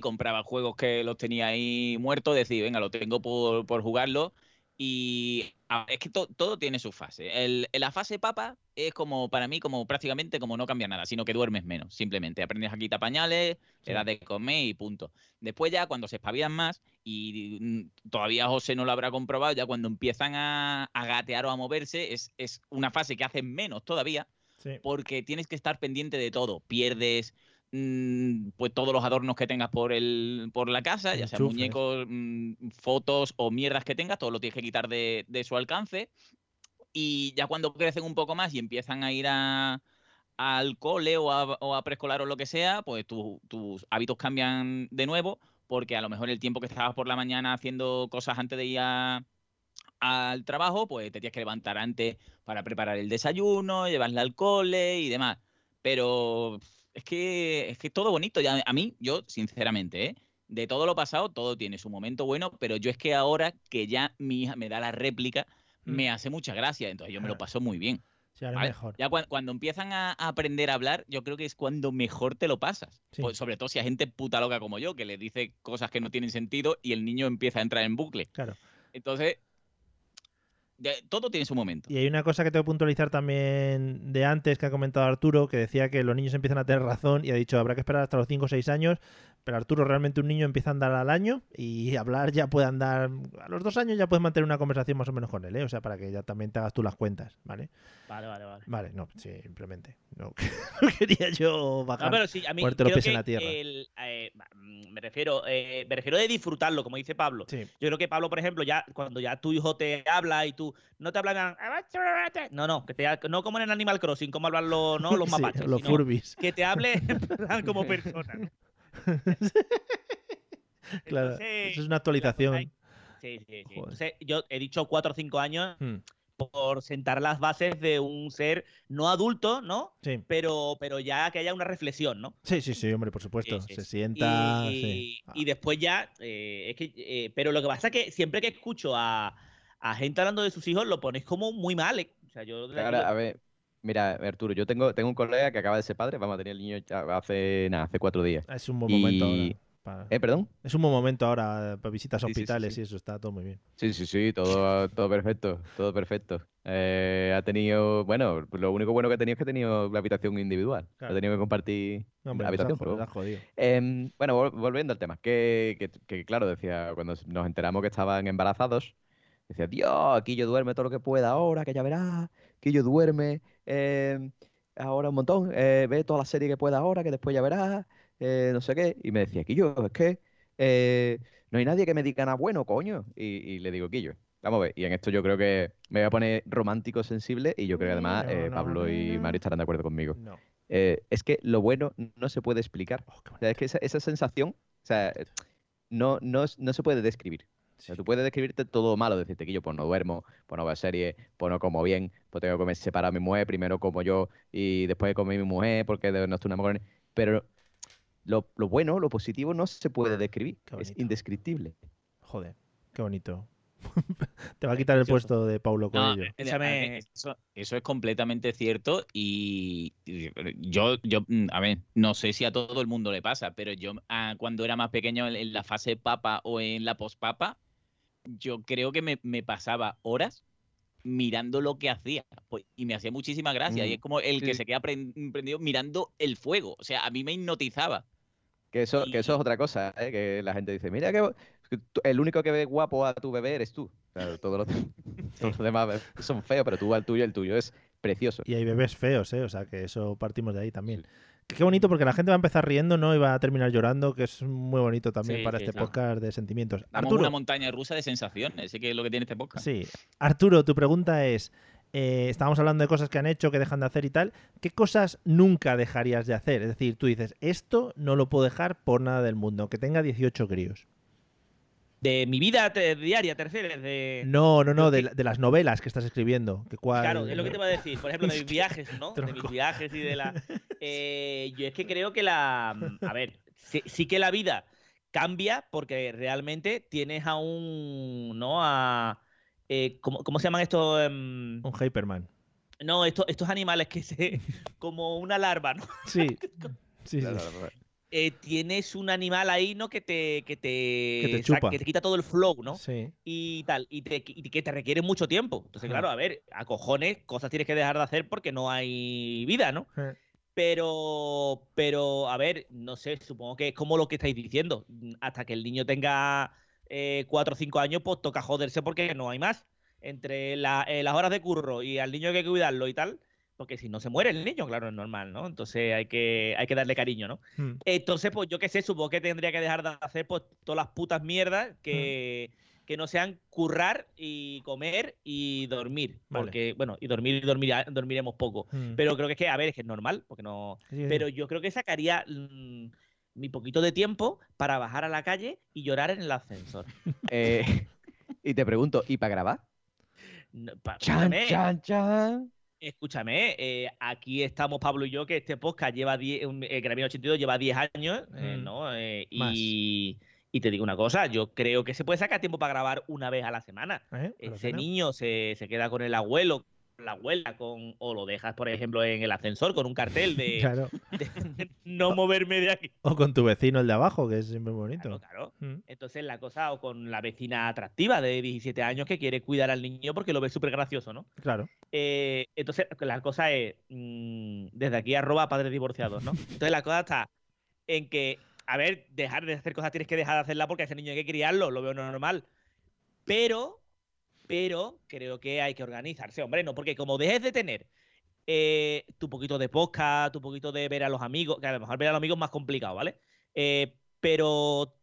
Compraba juegos que los tenía ahí muertos, decir, venga, lo tengo por, por jugarlo. Y es que to- todo tiene su fase. El, la fase papa es como, para mí, como prácticamente como no cambia nada, sino que duermes menos, simplemente. Aprendes a quitar pañales, le das de comer y punto. Después ya, cuando se espabilan más, y mm, todavía José no lo habrá comprobado, ya cuando empiezan a, a gatear o a moverse, es, es una fase que hacen menos todavía, Sí. porque tienes que estar pendiente de todo. Pierdes pues todos los adornos que tengas por el por la casa, ya Enchufes. muñecos, mm, fotos o mierdas que tengas, todo lo tienes que quitar de, de su alcance. Y ya cuando crecen un poco más y empiezan a ir a, al cole o a, o a preescolar o lo que sea, pues tu- tus hábitos cambian de nuevo, porque a lo mejor el tiempo que estabas por la mañana haciendo cosas antes de ir a- al trabajo, pues te tienes que levantar antes para preparar el desayuno, llevarla al cole y demás. Pero es que es que todo bonito. Ya, a mí, yo, sinceramente, ¿eh? de todo lo pasado, todo tiene su momento bueno, pero yo es que ahora que ya mi hija me da la réplica, Mm. me hace mucha gracia, entonces yo me lo paso muy bien. Sí, ahora ¿vale? mejor. Ya cuan- cuando, empiezan a, a aprender a hablar, yo creo que es cuando mejor te lo pasas. Sí. Pues sobre todo si hay gente puta loca como yo, que le dice cosas que no tienen sentido y el niño empieza a entrar en bucle. Claro. Entonces, de- todo tiene su momento. Y hay una cosa que tengo que puntualizar también de antes que ha comentado Arturo, que decía que los niños empiezan a tener razón y ha dicho habrá que esperar hasta los 5 o 6 años, pero Arturo, realmente un niño empieza a andar al año y hablar ya puede andar, a los dos años ya puedes mantener una conversación más o menos con él, ¿eh? o sea, para que ya también te hagas tú las cuentas, ¿vale? Vale, vale, vale. Vale, no, sí, simplemente. No, no quería yo bajar, No, pero sí, a mí creo que en la tierra. el, eh, mm, me refiero eh, me refiero de disfrutarlo, como dice Pablo. Yo creo que Pablo, por ejemplo, ya cuando ya tu hijo te habla y tú no te hablan no, no, que te no como en el Animal Crossing, como hablan los, ¿no? los Sí, mapaches, los Furbis. que te hable como persona. Claro, Entonces, eso es una actualización. Sí, sí, sí. Entonces, yo he dicho cuatro o cinco años Hmm, por sentar las bases de un ser no adulto, ¿no? Sí. Pero, pero ya que haya una reflexión, ¿no? Sí, sí, sí, hombre, por supuesto. Sí, sí, Se sí. sienta. Y, sí. y después ya, eh, es que, eh, pero lo que pasa es que siempre que escucho a, a gente hablando de sus hijos, lo ponéis como muy mal. eh. O sea, yo Ahora, a ver, mira, Arturo, yo tengo, tengo un colega que acaba de ser padre, vamos a tener el niño hace, nada, hace cuatro días. Es un buen momento Y- ahora. para- ¿Eh, perdón? Es un buen momento ahora para visitas a Sí, sí, sí, hospitales sí. y eso está todo muy bien. Sí, sí, sí, todo, todo perfecto, todo perfecto. Eh, ha tenido, bueno, lo único bueno que ha tenido es que ha tenido la habitación individual. Claro. Ha tenido que compartir No, hombre, la habitación. ha jodido. Em, bueno, vol- volviendo al tema, que, que- que, claro, decía, cuando nos enteramos que estaban embarazados, decía, Dios, aquí yo duerme todo lo que pueda ahora, que ya verás, que yo duerme em, ahora un montón, eh, ve toda la serie que pueda ahora, que después ya verás, eh, no sé qué. Y me decía, Quillo, es que eh, no hay nadie que me diga nada bueno, coño. Y, y le digo, Quillo, vamos a ver. Y en esto yo creo que me voy a poner romántico, sensible, y yo creo que además No, eh, no, Pablo y. Mario estarán de acuerdo conmigo. Eh, es que lo bueno no se puede explicar. Oh, O sea, es que esa, esa sensación, o sea, no, no, no se puede describir. O sea, tú puedes describirte todo malo, decirte que yo pues no duermo, pues no veo series, pues no como bien, pues tengo que comer separado a mi mujer, primero como yo y después come mi mujer porque de- no estoy enamorado. Pero lo, lo bueno, lo positivo no se puede describir, es indescriptible. Joder, qué bonito. Te va a quitar el puesto de Paulo No, Coelho. eh, eh, Eso, eso es completamente cierto y, y yo, yo, mm, a ver, no sé si a todo el mundo le pasa, pero yo ah, cuando era más pequeño en, en la fase papa o en la pospapa, yo creo que me, me pasaba horas mirando lo que hacía pues, y me hacía muchísima gracia y Mm, es como el que sí. se queda pren- prendido mirando el fuego, o sea, a mí me hipnotizaba. Que eso, que eso es otra cosa, ¿eh? que la gente dice, mira que que tú- el único que ve guapo a tu bebé eres tú. Claro, todos los, todos los demás son feos, pero tú al tuyo, el tuyo es precioso. Y hay bebés feos, ¿eh? O sea, que eso partimos de ahí también. Qué bonito porque la gente va a empezar riendo, ¿no? Y va a terminar llorando, que es muy bonito también Sí, para sí, este podcast de sentimientos. Damos Arturo, una montaña rusa de sensaciones, ese que es lo que tiene este podcast. sí. Arturo, tu pregunta es, eh, estábamos hablando de cosas que han hecho, que dejan de hacer y tal. ¿Qué cosas nunca dejarías de hacer? Es decir, tú dices, esto no lo puedo dejar por nada del mundo, que tenga 18 críos. De mi vida te- diaria, tercera, de... No, no, no, de, la- de las novelas que estás escribiendo. Que cuál... Claro, es lo que te iba a decir. Por ejemplo, de mis viajes, ¿no? De mis viajes y de la. Eh, yo es que creo que la. A ver, sí, sí que la vida cambia porque realmente tienes a un. ¿No? A. eh, ¿cómo, cómo se llaman estos? em, Un Hyperman. no, estos, estos animales que se. Como una larva, ¿no? Sí. Sí, sí. Eh, tienes un animal ahí, ¿no? Que te. Que te, Que te sa- chupa. que te quita todo el flow, ¿no? Sí. y tal, y, te- y que te requiere mucho tiempo. Entonces, Ajá. claro, a ver, a cojones, cosas tienes que dejar de hacer porque no hay vida, ¿no? Pero, pero, a ver, no sé, supongo que es como lo que estáis diciendo. Hasta que el niño tenga eh, cuatro o cinco años, pues toca joderse porque no hay más. Entre la- eh, las horas de curro y al niño hay que cuidarlo y tal, porque si no se muere el niño, claro, es normal, ¿no? Entonces hay que, hay que darle cariño, ¿no? Hmm. Entonces, pues yo qué sé, supongo que tendría que dejar de hacer pues todas las putas mierdas que, que no sean currar y comer y dormir. Vale. Porque, bueno, y dormir y dormir, dormiremos poco. Mm. Pero creo que es que, a ver, es que es normal, porque no. Sí, sí. Pero yo creo que sacaría mm, mi poquito de tiempo para bajar a la calle y llorar en el ascensor. Eh, y te pregunto, ¿y para grabar? No, pa- Chan, chan, chan. Escúchame, eh, aquí estamos Pablo y yo, que este podcast lleva 10, un- eh, Grammy 82 lleva 10 años, eh, Mm. ¿no? Eh, y, Y te digo una cosa, yo creo que se puede sacar tiempo para grabar una vez a la semana. ¿Eh? Ese niño se, se queda con el abuelo, la abuela, con, o lo dejas, por ejemplo, en el ascensor con un cartel de, Claro. de no moverme de aquí. O con tu vecino, el de abajo, que es siempre bonito. Claro. Mm. Entonces la cosa, o con la vecina atractiva de 17 años que quiere cuidar al niño porque lo ve súper gracioso, ¿no? Claro. Eh, entonces, la cosa es, mm, desde aquí arroba padres divorciados, ¿no? Entonces la cosa está en que, a ver, dejar de hacer cosas tienes que dejar de hacerla porque a ese niño hay que criarlo, lo veo normal. Pero, pero creo que hay que organizarse, hombre, no, porque como dejes de tener eh, tu poquito de podcast, tu poquito de ver a los amigos, que a lo mejor ver a los amigos es más complicado, ¿vale? Eh, pero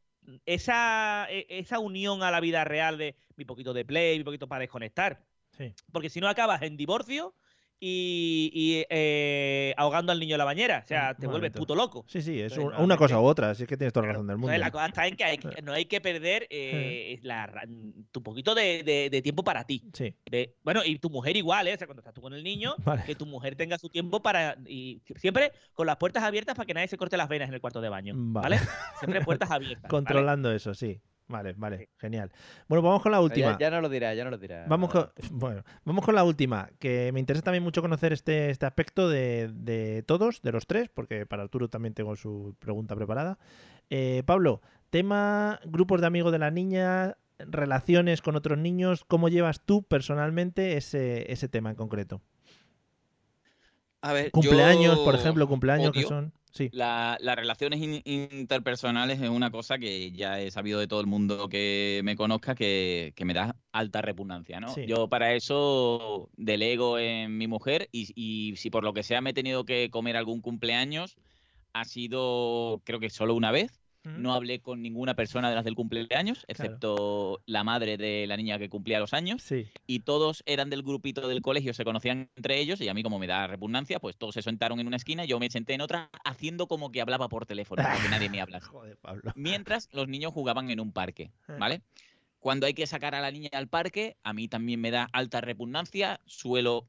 esa, e- esa unión a la vida real de mi poquito de play, mi poquito para desconectar, Sí. porque si no acabas en divorcio y, y, eh, ahogando al niño en la bañera. O sea, te vuelves puto loco. Sí, sí, es Entonces, un- una cosa u otra, si es que tienes toda la razón del mundo. Entonces, la cosa está en que, hay que- no hay que perder eh, la tu poquito de, de- de tiempo para ti. Sí. De- bueno, y tu mujer igual, ¿eh? O sea, cuando estás tú con el niño, Vale. que tu mujer tenga su tiempo para. Y siempre con las puertas abiertas para que nadie se corte las venas en el cuarto de baño. Vale. ¿Vale? Siempre puertas abiertas. ¿vale? Controlando eso, sí. Vale, vale, genial. Bueno, vamos con la última. ya no lo dirá, ya no lo dirá. Vamos con, bueno, vamos con la última, que me interesa también mucho conocer este, este aspecto de, de todos, de los tres, porque para Arturo también tengo su pregunta preparada. Eh, Pablo, tema grupos de amigos de la niña, relaciones con otros niños, ¿cómo llevas tú personalmente ese, ese tema en concreto? A ver, Cumpleaños, yo por ejemplo, cumpleaños que odio son... Sí, la- las relaciones in- interpersonales es una cosa que ya he sabido de todo el mundo que me conozca que, que me da alta repugnancia, ¿no? Sí. Yo para eso delego en mi mujer y, y si por lo que sea me he tenido que comer algún cumpleaños, ha sido creo que solo una vez. No hablé con ninguna persona de las del cumpleaños, excepto la madre de la niña que cumplía los años. sí. Y todos eran del grupito del colegio, se conocían entre ellos, y a mí, como me da repugnancia, pues todos se sentaron en una esquina, yo me senté en otra, haciendo como que hablaba por teléfono, porque nadie me habla. Joder, Pablo. Mientras los niños jugaban en un parque, Eh. ¿vale? Cuando hay que sacar a la niña al parque, a mí también me da alta repugnancia, suelo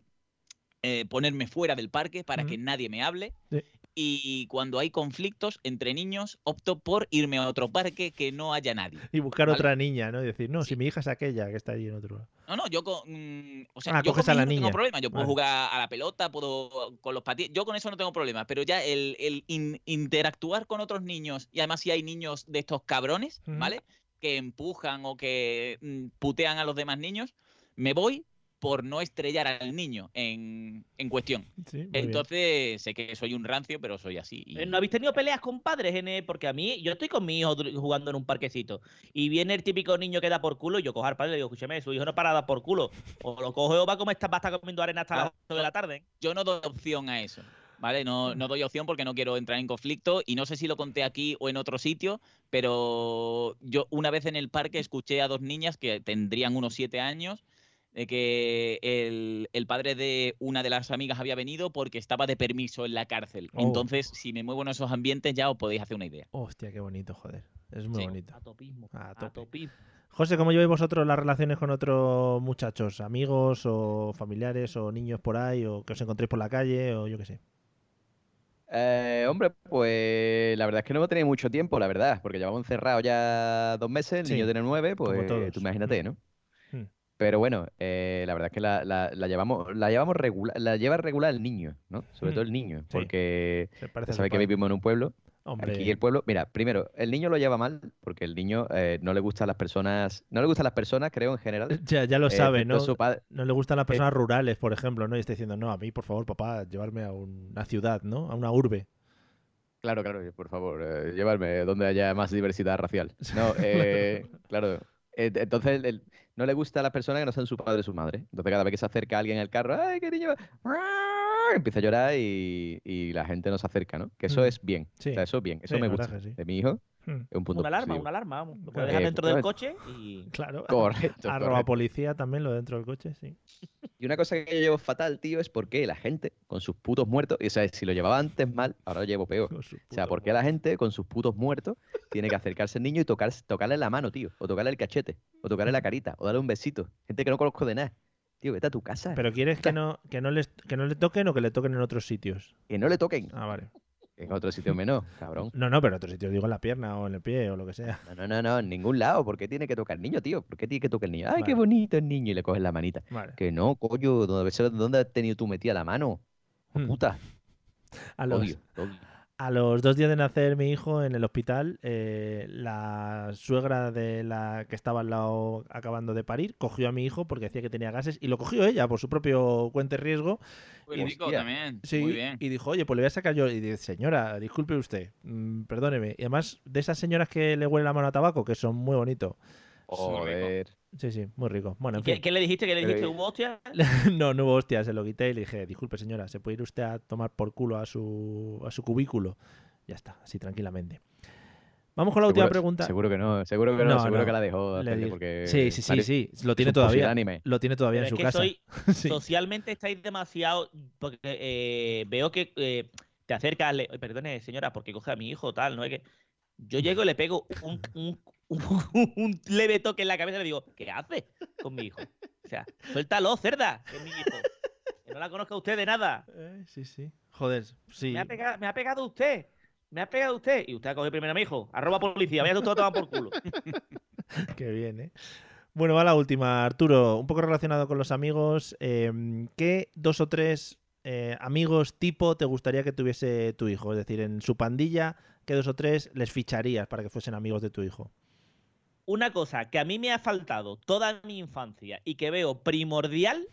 eh, ponerme fuera del parque para que nadie me hable. Sí. Y cuando hay conflictos entre niños, opto por irme a otro parque que no haya nadie. Y buscar ¿vale? otra niña, ¿no? Y decir, no, si mi hija es aquella que está allí en otro... No, no, yo con. mm, o sea, Ah, yo coges con a la hijo no niña. tengo problema. Yo puedo Vale. jugar a la pelota, puedo con los patines. Yo con eso no tengo problema. Pero ya el, el in- interactuar con otros niños, y además si hay niños de estos cabrones. ¿vale? Que empujan o que mm, putean a los demás niños, me voy por no estrellar al niño en, en cuestión. Sí, muy bien. Entonces, sé que soy un rancio, pero soy así. y- Eh, ¿No habéis tenido peleas con padres? en Porque a mí, yo estoy con mi hijo jugando en un parquecito y viene el típico niño que da por culo y yo cojo al padre y le digo, escúchame, su hijo no para dar por culo. O lo coge o va a comer esta pasta comiendo arena hasta las 8 de la tarde. yo no doy opción a eso. ¿Vale? No, no doy opción porque no quiero entrar en conflicto y no sé si lo conté aquí o en otro sitio, pero yo una vez en el parque escuché a dos niñas que tendrían unos siete años de que el, el padre de una de las amigas había venido porque estaba de permiso en la cárcel. Oh. Entonces, si me muevo en esos ambientes ya os podéis hacer una idea. Hostia, qué bonito, joder. Es muy Sí. bonito. A topismo. A A tope. topismo. José, ¿cómo lleváis vosotros las relaciones con otros muchachos? ¿Amigos o familiares o niños por ahí o que os encontréis por la calle o yo qué sé? Eh, hombre, pues la verdad es que no hemos tenido mucho tiempo, la verdad, porque llevamos encerrados ya dos meses, el Sí, niño tiene nueve, pues tú imagínate, ¿no? Mm. Pero bueno, eh, la verdad es que la, la- la llevamos, la llevamos regular, la lleva regular el niño, ¿no? Sobre Mm. todo el niño, Sí. porque Se a sabes que vivimos en un pueblo. Hombre. Aquí el pueblo, mira, primero, el niño lo lleva mal porque el niño eh, no le gustan las personas, no le gustan las personas, creo en general. Ya, ya lo Eh, sabe, ¿no? padre. No le gustan las personas rurales, por ejemplo, ¿no? Y está diciendo, no, a mí, por favor, papá, llevarme a una ciudad, ¿no? A una urbe. Claro, claro, por favor, eh, llevarme donde haya más diversidad racial. No, eh, claro. eh, entonces, el- no le gusta a las personas que no sean su padre o su madre. Entonces, cada vez que se acerca alguien al carro, ¡ay, qué niño! Empieza a llorar y, y la gente no se acerca, ¿no? Que eso Mm. es bien. Sí. O sea, eso es bien. Eso Sí, me verdad gusta. sí. De mi hijo, Mm. es un punto Una alarma, positivo. una alarma, vamos. Lo Claro. puedes dejar dentro del coche y. Claro. Correcto, Arroba correcto. policía también, lo dentro del coche, sí. Y una cosa que yo llevo fatal, tío, es porque la gente con sus putos muertos, y, o sea, si lo llevaba antes mal, ahora lo llevo peor. O sea, ¿por qué la gente con sus putos muertos tiene que acercarse al niño y tocar, tocarle la mano, tío? O tocarle el cachete, o tocarle la carita, o darle un besito? Gente que no conozco de nada. Tío, vete a tu casa. Pero quieres que no, que no les, que no le toquen o que le toquen en otros sitios. Que no le toquen. Ah, vale. En otro sitio menos, cabrón. No, no, pero en otro sitio digo en la pierna o en el pie o lo que sea. No, no, no, no, en ningún lado. ¿Por qué tiene que tocar el niño, tío? ¿Por qué tiene que tocar el niño? Ay, qué bonito el niño. Y le coges la manita. Vale. Que no, coño, ¿dónde, ¿dónde has tenido tú metida la mano? Hmm. Puta. A los, Odio, odio. A los dos días de nacer mi hijo en el hospital, eh, la suegra de la que estaba al lado acabando de parir cogió a mi hijo porque decía que tenía gases y lo cogió ella por su propio cuenta y riesgo. Muy Y- rico también. Sí, Muy bien. y dijo, oye, pues le voy a sacar yo. Y dice, señora, disculpe usted, mm, perdóneme. Y además, de esas señoras que le huele la mano a tabaco, que son muy bonitos. Joder. Sí, sí, muy rico. Bueno, en ¿Qué, fin. qué le dijiste? ¿Qué le dijiste? Eh, ¿Hubo hostia? no, no hubo hostia, se lo quité y le dije, disculpe señora, ¿se puede ir usted a tomar por culo a su, a su cubículo? Ya está, así tranquilamente. Vamos con la última pregunta. Seguro que no, seguro que no, No, seguro no. que la dejó Le hacerle di- porque Sí, sí, sí, sí, lo tiene todavía. pusilánime. Lo tiene todavía Pero en es su que casa. soy, Sí. socialmente estáis demasiado. Porque eh, veo que eh, te acercas, le, "Oye, perdone, señora, porque coge a mi hijo, tal, ¿no? Es que yo llego y le pego un, un- un- un leve toque en la cabeza y le digo, ¿qué hace con mi hijo? O sea, suéltalo, cerda, que es mi hijo. Que no la conozca usted de nada. Eh, sí, sí. Joder, sí. Me, ha pegado, me ha pegado usted. Me ha pegado usted. Y usted ha cogido primero a mi hijo. Arroba policía. Vaya a tomar por culo. Qué bien, ¿eh? Bueno, va la última, Arturo. Un poco relacionado con los amigos. eh, ¿Qué dos o tres eh, amigos tipo te gustaría que tuviese tu hijo? Es decir, en su pandilla, ¿qué dos o tres les ficharías para que fuesen amigos de tu hijo? Una cosa que a mí me ha faltado toda mi infancia y que veo primordial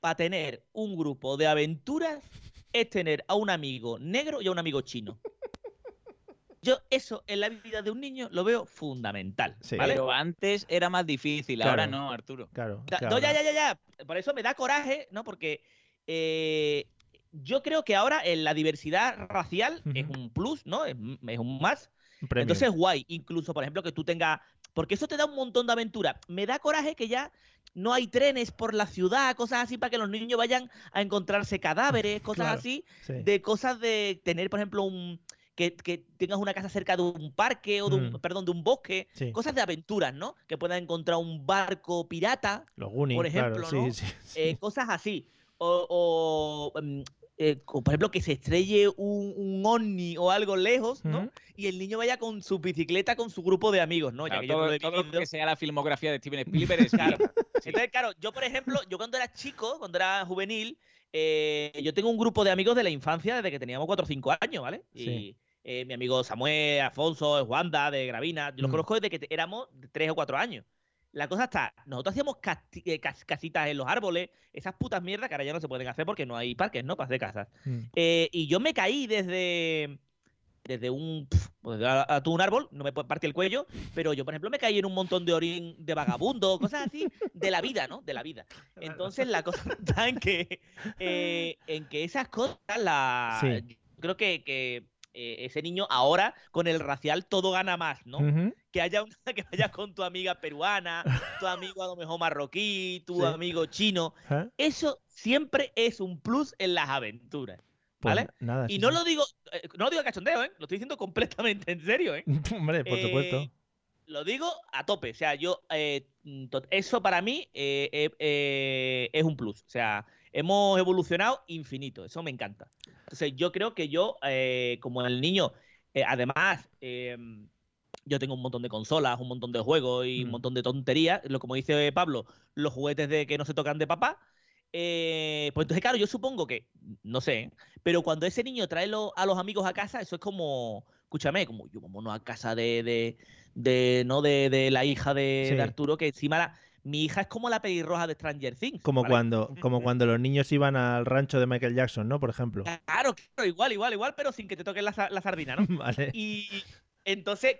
para tener un grupo de aventuras es tener a un amigo negro y a un amigo chino. Yo eso en la vida de un niño lo veo fundamental. ¿vale? Pero antes era más difícil, ahora no, Arturo. Claro. No, ya, ya, ya, ya. Por eso me da coraje, ¿no? Porque eh, yo creo que ahora en la diversidad racial es un plus, ¿no? Es, es un más. Premio. Entonces es guay, incluso, por ejemplo, que tú tengas. Porque eso te da un montón de aventura. Me da coraje que ya no hay trenes por la ciudad, cosas así, para que los niños vayan a encontrarse cadáveres, cosas Claro, así. sí. De cosas de tener, por ejemplo, un. Que, que tengas una casa cerca de un parque o de un, Mm. perdón, de un bosque, Sí. cosas de aventuras, ¿no? Que puedan encontrar un barco pirata, Los Goonies, por ejemplo, claro, ¿no? sí, Eh, cosas así. O, o, mm, eh, o, por ejemplo, que se estrelle un, un ovni o algo lejos, ¿no? Y el niño vaya con su bicicleta con su grupo de amigos, ¿no? Ya que yo no todo, lo que sea la filmografía de Steven Spielberg es Claro. Entonces, claro, yo, por ejemplo, yo cuando era chico, cuando era juvenil, eh, yo tengo un grupo de amigos de la infancia desde que teníamos 4 o 5 años, ¿vale? Y Sí. eh, mi amigo Samuel, Alfonso, Juanda, de Gravina, yo los Mm. conozco desde que éramos 3 o 4 años. La cosa está, nosotros hacíamos eh, cas- casitas en los árboles, esas putas mierdas que ahora ya no se pueden hacer porque no hay parques, ¿no? Para hacer casas. Mm. Eh, y yo me caí desde desde un pues, a, a un árbol, no me partir el cuello, pero yo, por ejemplo, me caí en un montón de orín de vagabundo, cosas así, de la vida, ¿no? De la vida. Entonces, la cosa está en que, eh, en que esas cosas, la, Sí. yo creo que, que, eh, ese niño ahora, con el racial, todo gana más, ¿no? Que haya una que vayas con tu amiga peruana, tu amigo a lo mejor marroquí, tu Sí. amigo chino. ¿Eh? Eso siempre es un plus en las aventuras. Pues ¿Vale? nada, y sí, no sí. lo digo, eh, no lo digo a cachondeo, ¿eh? Lo estoy diciendo completamente en serio, ¿eh? Hombre, por Eh, supuesto. Lo digo a tope. O sea, yo. mm, eso para mí es un plus. O sea, hemos evolucionado infinito. Eso me encanta. Entonces, yo creo que yo, eh, como el niño, eh, además. eh, yo tengo un montón de consolas, un montón de juegos y un Mm. montón de tonterías. Lo como dice Pablo, los juguetes de que no se tocan de papá. Eh, pues entonces, claro, yo supongo que, no sé, pero cuando ese niño trae lo- a los amigos a casa, eso es como, escúchame, como yo vámonos a casa de, de, de, no de, de la hija de, Sí. de Arturo, que encima la- mi hija es como la pelirroja de Stranger Things. Como ¿vale? cuando, como cuando los niños iban al rancho de Michael Jackson, ¿no? Por ejemplo. Claro, claro, igual, igual, igual, pero sin que te toquen la, la sardina, ¿no? Vale. Y entonces,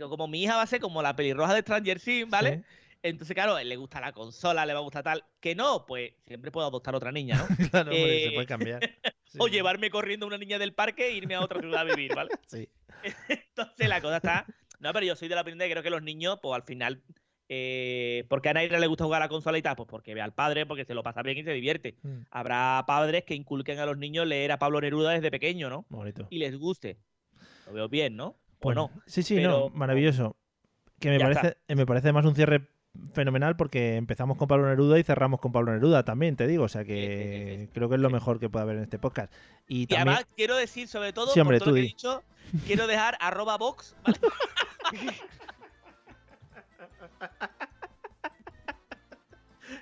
como mi hija va a ser como la pelirroja de Stranger Things, ¿vale? Entonces, claro, le gusta la consola, le va a gustar tal. Que no, pues siempre puedo adoptar otra niña, ¿no? Claro, hombre, se Eh, puede cambiar. o llevarme corriendo a una niña del parque e irme a otra ciudad a vivir, ¿vale? Sí. Entonces la cosa está. No, pero yo soy de la opinión de que creo que los niños, pues al final. Eh, ¿Por qué a Naira le gusta jugar a la consola y tal? Pues porque ve al padre, porque se lo pasa bien y se divierte. Mm. Habrá padres que inculquen a los niños leer a Pablo Neruda desde pequeño, ¿no? Bonito. Y les guste. Lo veo bien, ¿no? Bueno, o no. sí, sí, pero- no, maravilloso. Que me parece, está. me parece más un cierre fenomenal porque empezamos con Pablo Neruda y cerramos con Pablo Neruda también, te digo. O sea que creo que es lo mejor que puede haber en este podcast. Y, Y también, además quiero decir, sobre todo, hombre, por todo lo que he di. dicho, quiero dejar arroba box, ¿vale?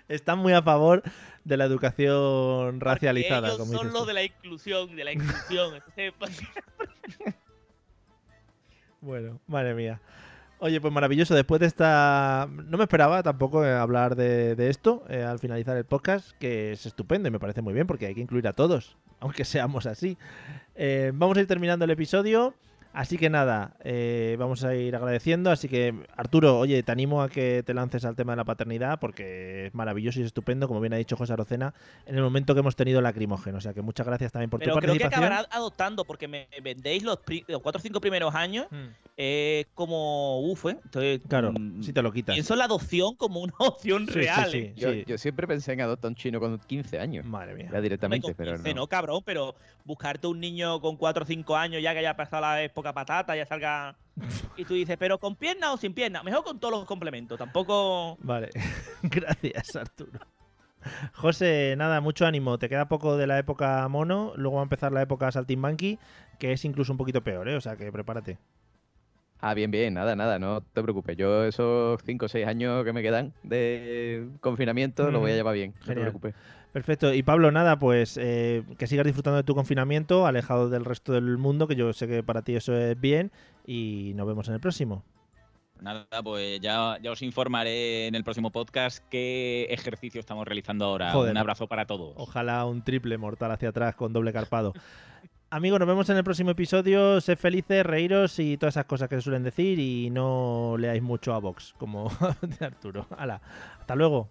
están muy a favor de la educación racializada. Ellos como son los de la inclusión, de la inclusión. Pues, Bueno, madre mía. Oye, pues maravilloso. Después de esta. No me esperaba tampoco eh, hablar de, de esto eh, al finalizar el podcast, que es estupendo y me parece muy bien porque hay que incluir a todos, aunque seamos así. Eh, vamos a ir terminando el episodio. Así que nada, eh, vamos a ir agradeciendo. Así que, Arturo, oye, te animo a que te lances al tema de la paternidad porque es maravilloso y es estupendo, como bien ha dicho José Arocena, en el momento que hemos tenido lacrimógeno. O sea que muchas gracias también por pero tu creo que acabará adoptando porque me vendéis los, los cuatro o cinco primeros años Hmm. eh, como uf, ¿eh? Entonces, Claro, mm, si te lo quitas. pienso en la adopción como una opción Sí, sí, real. sí. ¿eh? Yo, yo siempre pensé en adoptar a un chino con 15 años. Madre mía. Ya directamente, con pero 15 no. no, cabrón, pero buscarte un niño con 4 o 5 años ya que haya pasado la época patata, ya salga. Y tú dices, pero con pierna o sin pierna. Mejor con todos los complementos. Tampoco. Vale, gracias Arturo. José, nada, mucho ánimo. Te queda poco de la época mono, luego va a empezar la época Saltimbanqui, que es incluso un poquito peor, ¿eh? O sea que prepárate. Ah, bien, bien, nada, nada, no te preocupes. Yo esos 5 o 6 años que me quedan de confinamiento lo voy a llevar bien, no te Genial. preocupes. Perfecto. Y Pablo, nada, pues eh, que sigas disfrutando de tu confinamiento, alejado del resto del mundo, que yo sé que para ti eso es bien, y nos vemos en el próximo. Nada, pues ya, ya os informaré en el próximo podcast qué ejercicio estamos realizando ahora. Joder. Un abrazo para todos. Ojalá un triple mortal hacia atrás con doble carpado. Amigos, nos vemos en el próximo episodio. Sed felices, reíros y todas esas cosas que se suelen decir y no leáis mucho a Vox, como de Arturo. Hala, hasta luego.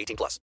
18 plus.